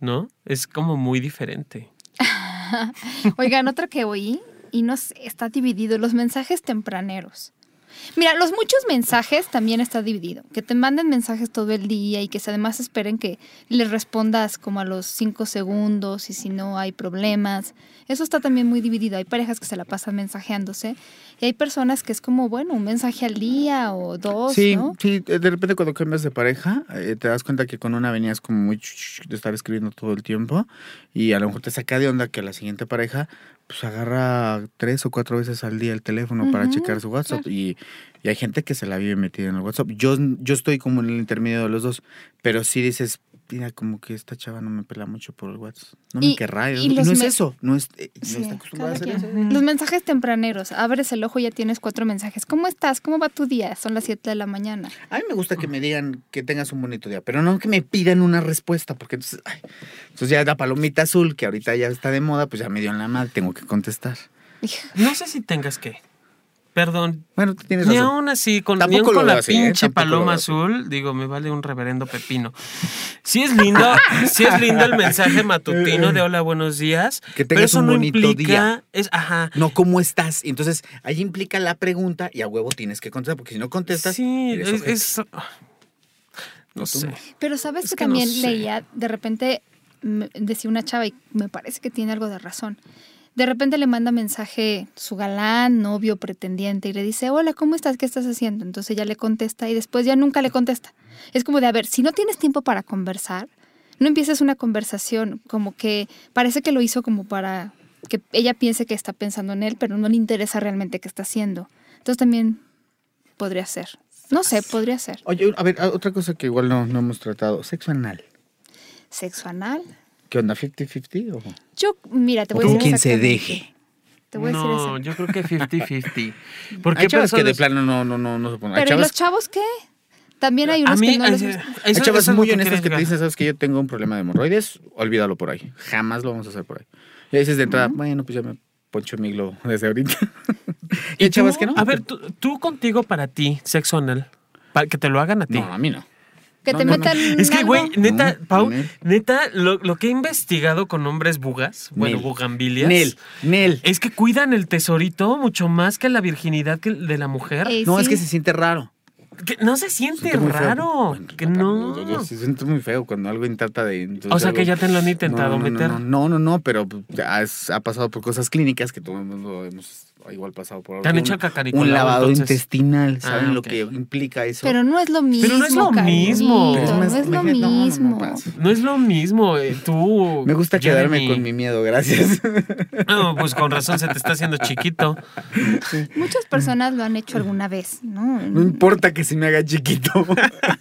¿No? Es como muy diferente. Oigan, otra que oí, y no sé, está dividido, los mensajes tempraneros. Mira, los muchos mensajes también está dividido. Que te manden mensajes todo el día y que además esperen que les respondas como a los cinco segundos y si no hay problemas. Eso está también muy dividido. Hay parejas que se la pasan mensajeándose y hay personas que es como, bueno, un mensaje al día o dos, Sí, ¿no? sí, de repente cuando cambias de pareja, eh, te das cuenta que con una venías como muy de estar escribiendo todo el tiempo y a lo mejor te saca de onda que la siguiente pareja pues agarra tres o cuatro veces al día el teléfono para checar su WhatsApp y, y hay gente que se la vive metida en el WhatsApp. Yo, yo estoy como en el intermedio de los dos, pero sí dices, mira, como que esta chava no me pela mucho por el WhatsApp. No me querrá. y no es eso, no, es, eh, no está acostumbrada a hacer quien. eso. Los mensajes tempraneros. Abres el ojo y ya tienes cuatro mensajes. ¿Cómo estás? ¿Cómo va tu día? Son las 7 de la mañana. A mí me gusta que me digan que tengas un bonito día, pero no que me pidan una respuesta, porque entonces, ay, entonces ya la palomita azul, que ahorita ya está de moda, pues ya me dio en la madre, tengo que contestar. No sé si tengas que. Perdón. Bueno, tú tienes Ni razón. aún así, con, ni aún con la así, ¿eh? pinche paloma azul, digo, me vale un reverendo pepino. Sí es lindo, sí es lindo el mensaje matutino de hola, buenos días. Que pero tengas eso un no bonito implica, día. Es, ajá. No, ¿cómo estás? Entonces ahí implica la pregunta y a huevo tienes que contestar, porque si no contestas, Sí, eres es, No sé. Pero sabes Es que, que no también sé. leía, de repente decía una chava y me parece que tiene algo de razón. De repente le manda mensaje su galán, novio, pretendiente y le dice, hola, ¿cómo estás? ¿Qué estás haciendo? Entonces ella le contesta y después ya nunca le contesta. Es como de, a ver, si no tienes tiempo para conversar, no empieces una conversación, como que parece que lo hizo como para que ella piense que está pensando en él, pero no le interesa realmente qué está haciendo. Entonces también podría ser. No sé, podría ser. Oye, a ver, otra cosa que igual no, no hemos tratado, sexo anal. Sexo anal. ¿Qué onda, 50-50? o- Yo, mira, te voy a Con decir. quien se deje. Te voy a decir No, eso. yo creo que 50-50. Porque Hay chavas que de plano no, no, no, no se ponen. Hay Pero ¿y los chavos qué? También hay a unos mí, que no les eh, gusta. hay chavas muy honestas que te dicen, sabes que yo tengo un problema de hemorroides, olvídalo por ahí. Jamás lo vamos a hacer por ahí. Y dices de entrada, bueno, pues ya me poncho mi globo desde ahorita. y hay tú? chavas que no. A ver, tú, tú contigo para ti, sexo anal, para que te lo hagan a ti. No, a mí no. Que No, te no, no. metan. Es que, güey, neta, No, Pau, neta, lo, lo que he investigado con hombres bugas, bueno, Nel. bugambilias, Nel, Nel. es que cuidan el tesorito mucho más que la virginidad que de la mujer. Eh, No, es que se siente raro. Que no se siente Siente muy feo. raro. Bueno, que no. yo- yo- Se siente muy feo cuando alguien trata de. O sea, que ya te lo han intentado no, no, meter. No, no, no, no, pero pues, ya es- ha pasado por cosas clínicas que todo el mundo hemos igual pasado por Te han hecho el Un lavado entonces. intestinal, ¿saben Ah, lo que implica eso? Pero no es lo mismo. Pero no es lo mismo. Pero No es lo imagínate, no, no, no mismo. No es lo mismo, eh, tú. Me gusta quedarme con mi miedo, gracias. No, pues con razón se te está haciendo chiquito. Muchas personas lo han hecho alguna vez, ¿no? No importa que se me haga chiquito.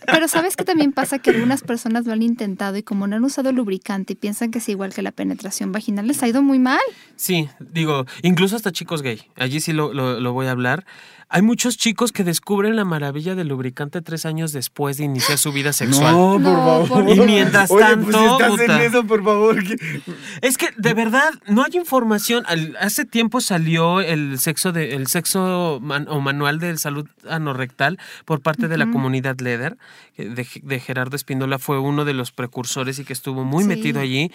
Pero ¿sabes qué también pasa? Que algunas personas lo han intentado y como no han usado lubricante y piensan que es igual que la penetración vaginal, les ha ido muy mal. Sí, digo, incluso hasta chicos gay. Allí sí lo, lo- lo voy a hablar. Hay muchos chicos que descubren la maravilla del lubricante tres años después de iniciar su vida sexual. No, por No, favor. Y mientras Oye, tanto, pues si estás puta. en eso, por favor. que- Es que de verdad no hay información. Al- hace tiempo salió el sexo de el sexo man- o manual de salud anorrectal por parte de la comunidad Leder que de, de Gerardo Espíndola fue uno de los precursores y que estuvo muy Sí. metido allí.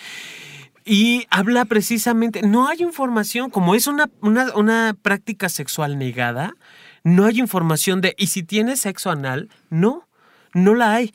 Y habla precisamente, no hay información, como es una, una, una práctica sexual negada, no hay información de, y si tienes sexo anal, no, no la hay.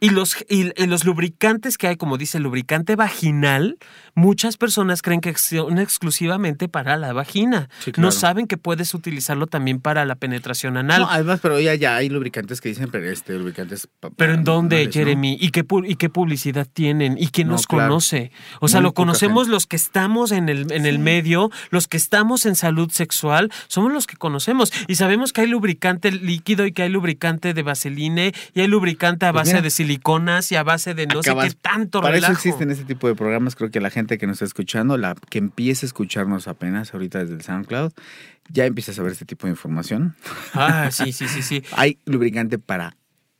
Y los, y, y los lubricantes que hay, como dice el lubricante vaginal, muchas personas creen que son exclusivamente para la vagina. Sí, claro. No saben que puedes utilizarlo también para la penetración anal. No, además, pero ya, ya hay lubricantes que dicen, pero este lubricantes. Pero ¿en dónde. Jeremy? ¿Y qué, ¿Y qué publicidad tienen? ¿Y quién No, nos claro. conoce? O sea, Muy lo conocemos gente. los que estamos en el, en el medio, los que estamos en salud sexual, somos los que conocemos. Y sabemos que hay lubricante líquido y que hay lubricante de vaseline y hay lubricante a Pues base mira. de siliconas y a base de no Acabas- sé qué tanto Para relajo. eso existen este tipo de programas. Creo que la gente que nos está escuchando, la que empiece a escucharnos apenas ahorita desde el SoundCloud, ya empieza a saber este tipo de información. Ah, sí, sí, sí, sí. Hay lubricante para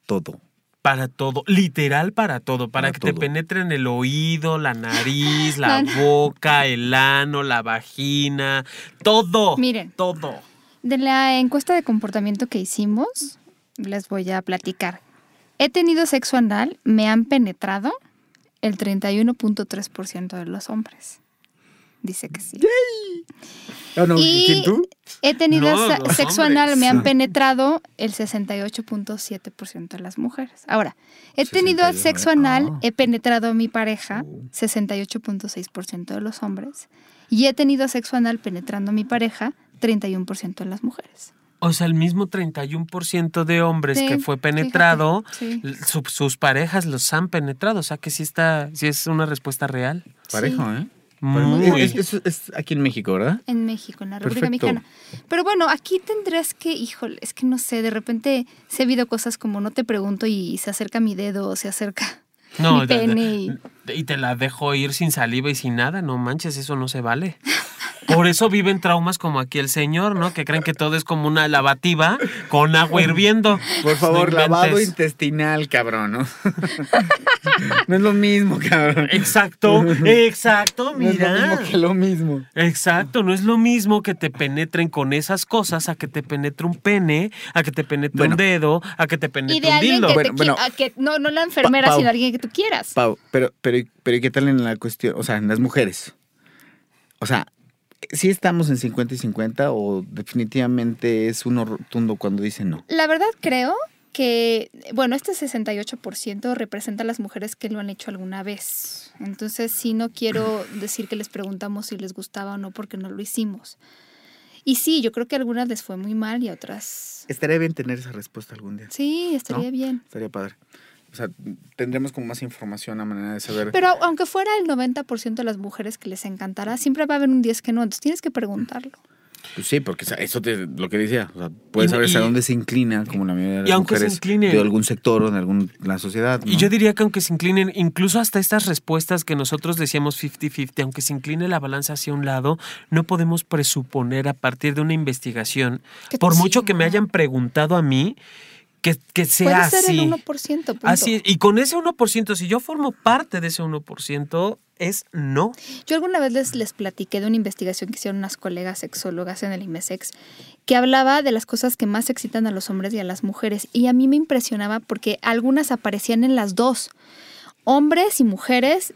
todo. Para todo, literal para todo, para, Para que te penetre en el oído, la nariz, la La- boca, el ano, la vagina, todo. Miren. Todo. De la encuesta de comportamiento que hicimos, les voy a platicar. He tenido sexo anal, me han penetrado el 31.3% de los hombres. Dice que sí. Oh, no, Y ¿Quién tú? he tenido No, sexo hombres. anal, me han penetrado el 68.7% de las mujeres. Ahora, he tenido 68, sexo anal, ah. he penetrado a mi pareja, 68.6% de los hombres. Y he tenido sexo anal penetrando a mi pareja, 31% de las mujeres. O sea, el mismo 31% de hombres Sí, que fue penetrado, fíjate, sí. su- sus parejas los han penetrado. O sea, que sí está, sí es una respuesta real. Parejo, ¿eh? Muy. Es, es- es aquí en México, ¿verdad? En México, en la República Perfecto. Mexicana. Pero bueno, aquí tendrás que, híjole, es que no sé, de repente se ha habido cosas como no te pregunto y se acerca mi dedo o se acerca No, mi pene y... te la dejo ir sin saliva y sin nada. No manches, eso no se vale. Por eso viven traumas como aquí el señor, ¿no? Que creen que todo es como una lavativa con agua hirviendo. Por favor, No lavado intestinal, cabrón, ¿no? no es lo mismo, cabrón. Exacto, exacto, No es lo mira. mismo que lo mismo. Exacto, no es lo mismo que te penetren con esas cosas a que te penetre un pene, a que te penetre Bueno. un dedo, a que te Y penetre de un alguien dildo. que Bueno, te bueno. quiera, que no, no la enfermera, Pa- Pau. sino alguien que tú quieras. Pau, pero, pero, pero ¿y qué tal en la cuestión? O sea, en las mujeres. O sea, ¿sí estamos en 50 y 50 o definitivamente es uno rotundo cuando dice no? La verdad creo que, bueno, este 68% representa a las mujeres que lo han hecho alguna vez. Entonces, sí, no quiero decir que les preguntamos si les gustaba o no porque no lo hicimos. Y sí, yo creo que a algunas les fue muy mal y a otras... Estaría bien tener esa respuesta algún día. Sí, estaría ¿No? bien. Estaría padre. O sea, tendremos como más información a manera de saber. Pero aunque fuera el 90% de las mujeres que les encantará, siempre va a haber un 10 que no. Entonces tienes que preguntarlo. Pues sí, porque eso te, lo que decía. O sea, puedes Y- saber hasta y- dónde se inclina, como la mayoría de y las aunque se incline- de algún sector o de alguna sociedad. Y yo diría que aunque se inclinen, incluso hasta estas respuestas que nosotros decíamos 50-50, aunque se incline la balanza hacia un lado, no podemos presuponer a partir de una investigación, por mucho que me hayan preguntado a mí, que, que sea Puede ser así. el 1%. Punto. Así es. Y con ese 1%, si yo formo parte de ese 1%, es no. Yo alguna vez les, les platiqué de una investigación que hicieron unas colegas sexólogas en el IMESEX que hablaba de las cosas que más excitan a los hombres y a las mujeres. Y a mí me impresionaba porque algunas aparecían en las dos. Hombres y mujeres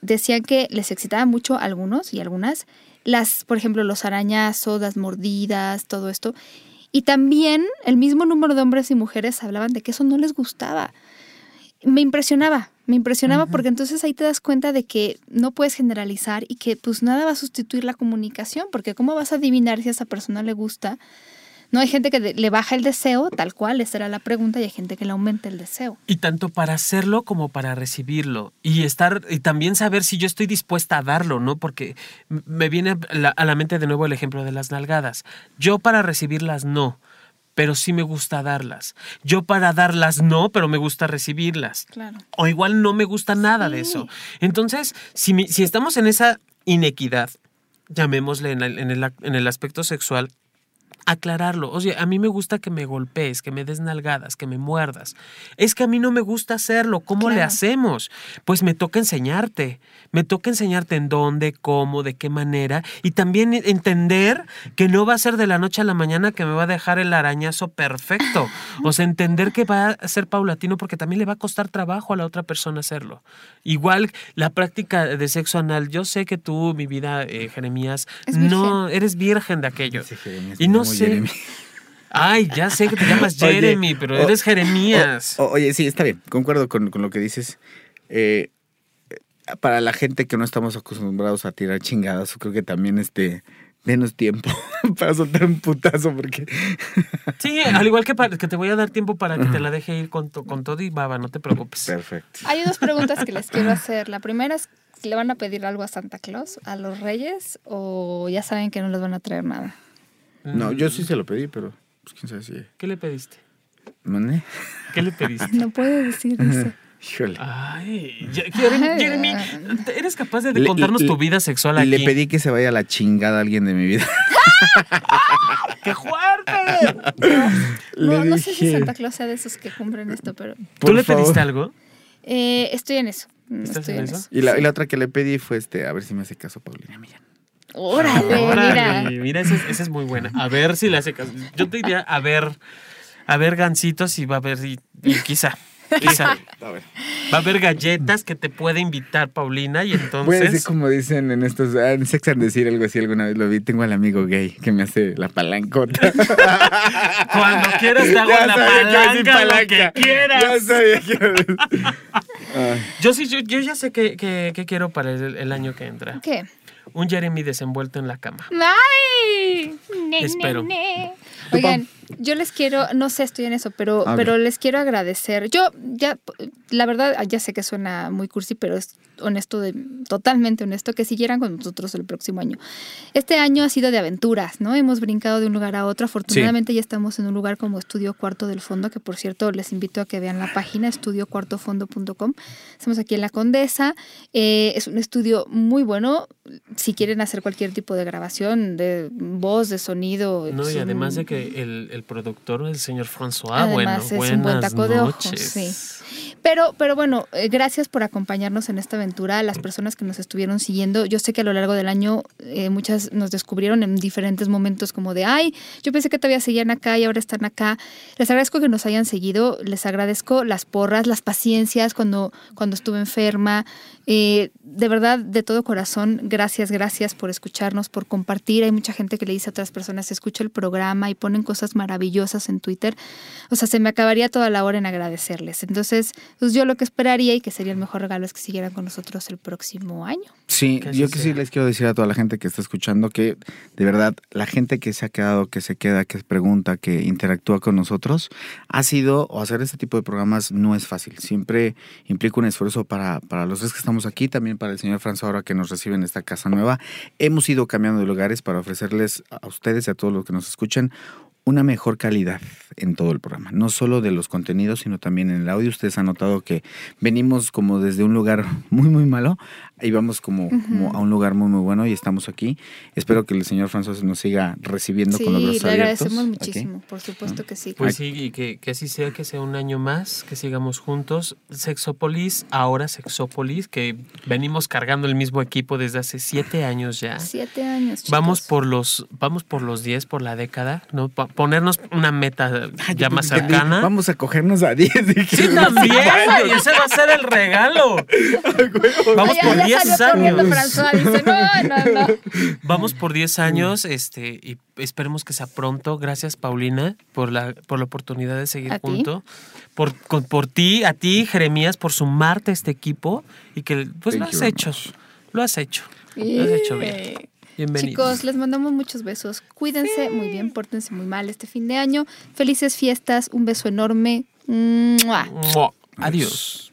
decían que les excitaba mucho a algunos y algunas. Las, por ejemplo, los arañazos, las mordidas, todo esto. Y también el mismo número de hombres y mujeres hablaban de que eso no les gustaba. Me impresionaba, me impresionaba porque entonces ahí te das cuenta de que no puedes generalizar y que pues nada va a sustituir la comunicación, porque ¿cómo vas a adivinar si a esa persona le gusta? No hay gente que le baja el deseo, tal cual, esa era la pregunta, y hay gente que le aumenta el deseo. Y tanto para hacerlo como para recibirlo. Y estar, y también saber si yo estoy dispuesta a darlo, ¿no? Porque me viene a la, a la mente de nuevo el ejemplo de las nalgadas. Yo para recibirlas no, pero sí me gusta darlas. Yo para darlas no, pero me gusta recibirlas. Claro. O igual no me gusta nada de eso. Entonces, si, mi- si estamos en esa inequidad, llamémosle en el, en el en el aspecto sexual, aclararlo. Oye, a mí me gusta que me golpees, que me des nalgadas, que me muerdas. Es que a mí no me gusta hacerlo. ¿Cómo le hacemos? Pues me toca enseñarte. Me toca enseñarte en dónde, cómo, de qué manera. Y también entender que no va a ser de la noche a la mañana que me va a dejar el arañazo perfecto. O sea, entender que va a ser paulatino porque también le va a costar trabajo a la otra persona hacerlo. Igual la práctica de sexo anal. Yo sé que tú, mi vida, eh, Jeremías, no eres virgen de aquello. Dice Jeremías, Y no llamo sé. Jeremy. Ay, ya sé que te llamas Oye, Jeremy, pero o- eres Jeremías. O- oye, sí, está bien, concuerdo con, con lo que dices. Eh, para la gente que no estamos acostumbrados a tirar chingadas, creo que también este, denos tiempo para soltar un putazo, porque Sí, al igual que, para- que te voy a dar tiempo para que te la deje ir con, to- con todo y baba, no te preocupes. perfecto. Hay dos preguntas que les quiero hacer. La primera es, ¿le van a pedir algo a Santa Claus, a los reyes, o ya saben que no les van a traer nada? No, yo sí se lo pedí, pero pues quién sabe si. ¿Qué le pediste? ¿Mané? ¿Qué le pediste? No puede decir eso. Híjole. Ay, ya- Jeremy, Jeremy, ¿eres capaz de, contarnos le- tu vida sexual aquí? Le pedí que se vaya a la chingada a alguien de mi vida. ¡Qué fuerte! No, no sé si Santa Claus sea de esos que cumplen esto, pero ¿Tú por le pediste algo? eh, estoy en eso. Mm, ¿Estás Estoy en en eso? eso. Y la, Sí. y la otra que le pedí fue este, a ver si me hace caso Paulina Millán. Órale, Órale, mira. mira, esa es, esa es muy buena. A ver si le hace caso. Yo te diría, a ver, a ver gancitos y va a haber, y, y quizá, quizá, A ver. va a haber galletas que te puede invitar Paulina y Voy a decir entonces... como dicen en estos, ah, en Sex and decir algo así alguna vez lo vi, tengo al amigo gay que me hace la palancota. Cuando quieras te hago Ya la sabía que iba a decir palanca, lo que quieras. Ya Yo sí, yo, yo ya sé qué que, quiero para el, el año que entra. ¿Qué? Un Jeremy desenvuelto en la cama. ¡Ay! Ne, Espero. ne, ne. Oigan, yo les quiero, no sé, estoy en eso, pero, pero les quiero agradecer. Yo ya, la verdad, ya sé que suena muy cursi, pero es honesto, de, totalmente honesto, que siguieran con nosotros el próximo año. Este año ha sido de aventuras, ¿no? Hemos brincado de un lugar a otro. Afortunadamente ya estamos en un lugar como Estudio Cuarto del Fondo, que por cierto les invito a que vean la página estudiocuartofondo.com. Estamos aquí en La Condesa. Eh, es un estudio muy bueno. Si quieren hacer cualquier tipo de grabación, de voz, de sonido. No, y además un- de que el, el productor, el señor François, Además, bueno, es un buenas buen taco de ojos, noches. sí. Pero, pero bueno, eh, gracias por acompañarnos en esta aventura. A las personas que nos estuvieron siguiendo, yo sé que a lo largo del año eh, muchas nos descubrieron en diferentes momentos como de, ay, yo pensé que todavía seguían acá y ahora están acá. Les agradezco que nos hayan seguido, les agradezco las porras, las paciencias cuando, cuando estuve enferma. Eh, de verdad, de todo corazón, gracias, gracias por escucharnos, por compartir. Hay mucha gente que le dice a otras personas, escucha el programa y ponen cosas maravillosas en Twitter. O sea, se me acabaría toda la hora en agradecerles. Entonces, pues yo lo que esperaría y que sería el mejor regalo es que siguieran con nosotros el próximo año. Sí, Que yo que sí les quiero decir a toda la gente que está escuchando que de verdad la gente que se ha quedado, que se queda, que pregunta, que interactúa con nosotros, ha sido, o hacer este tipo de programas no es fácil. Siempre implica un esfuerzo para, para los tres que estamos aquí, también para el señor Franz ahora que nos recibe en esta casa nueva. Hemos ido cambiando de lugares para ofrecerles a ustedes y a todos los que nos escuchan una mejor calidad en todo el programa, no solo de los contenidos, sino también en el audio. Ustedes han notado que venimos como desde un lugar muy, muy malo y vamos como, como a un lugar muy, muy bueno y estamos aquí. Espero que el señor François nos siga recibiendo Sí, con los le brazos abiertos. agradecemos aquí. muchísimo, por supuesto que sí. Pues sí, y que, que así sea, que sea un año más, que sigamos juntos. Sexópolis, ahora Sexópolis, que venimos cargando el mismo equipo desde hace siete años ya. Siete años. chicos. Vamos por los, vamos por los 10 por la década, ¿no? Pa- ponernos una meta Ay, ya más cercana. Vamos a cogernos a 10. dije, Sí, también, y ese va a ser el regalo. Vamos por ya 10 salió corriendo años. François, dice, no, no, no. Vamos por 10 años, este, y esperemos que sea pronto. Gracias, Paulina, por la, por la oportunidad de seguir junto. Por, con- por ti, a ti, Jeremías, por sumarte a este equipo y que pues lo Thank you has very hecho. much. Lo has hecho. Lo has hecho bien. Eh, Bienvenido. Chicos, les mandamos muchos besos. Cuídense muy bien, pórtense muy mal este fin de año. Felices fiestas, un beso enorme. ¡Mua! Mua. Adiós.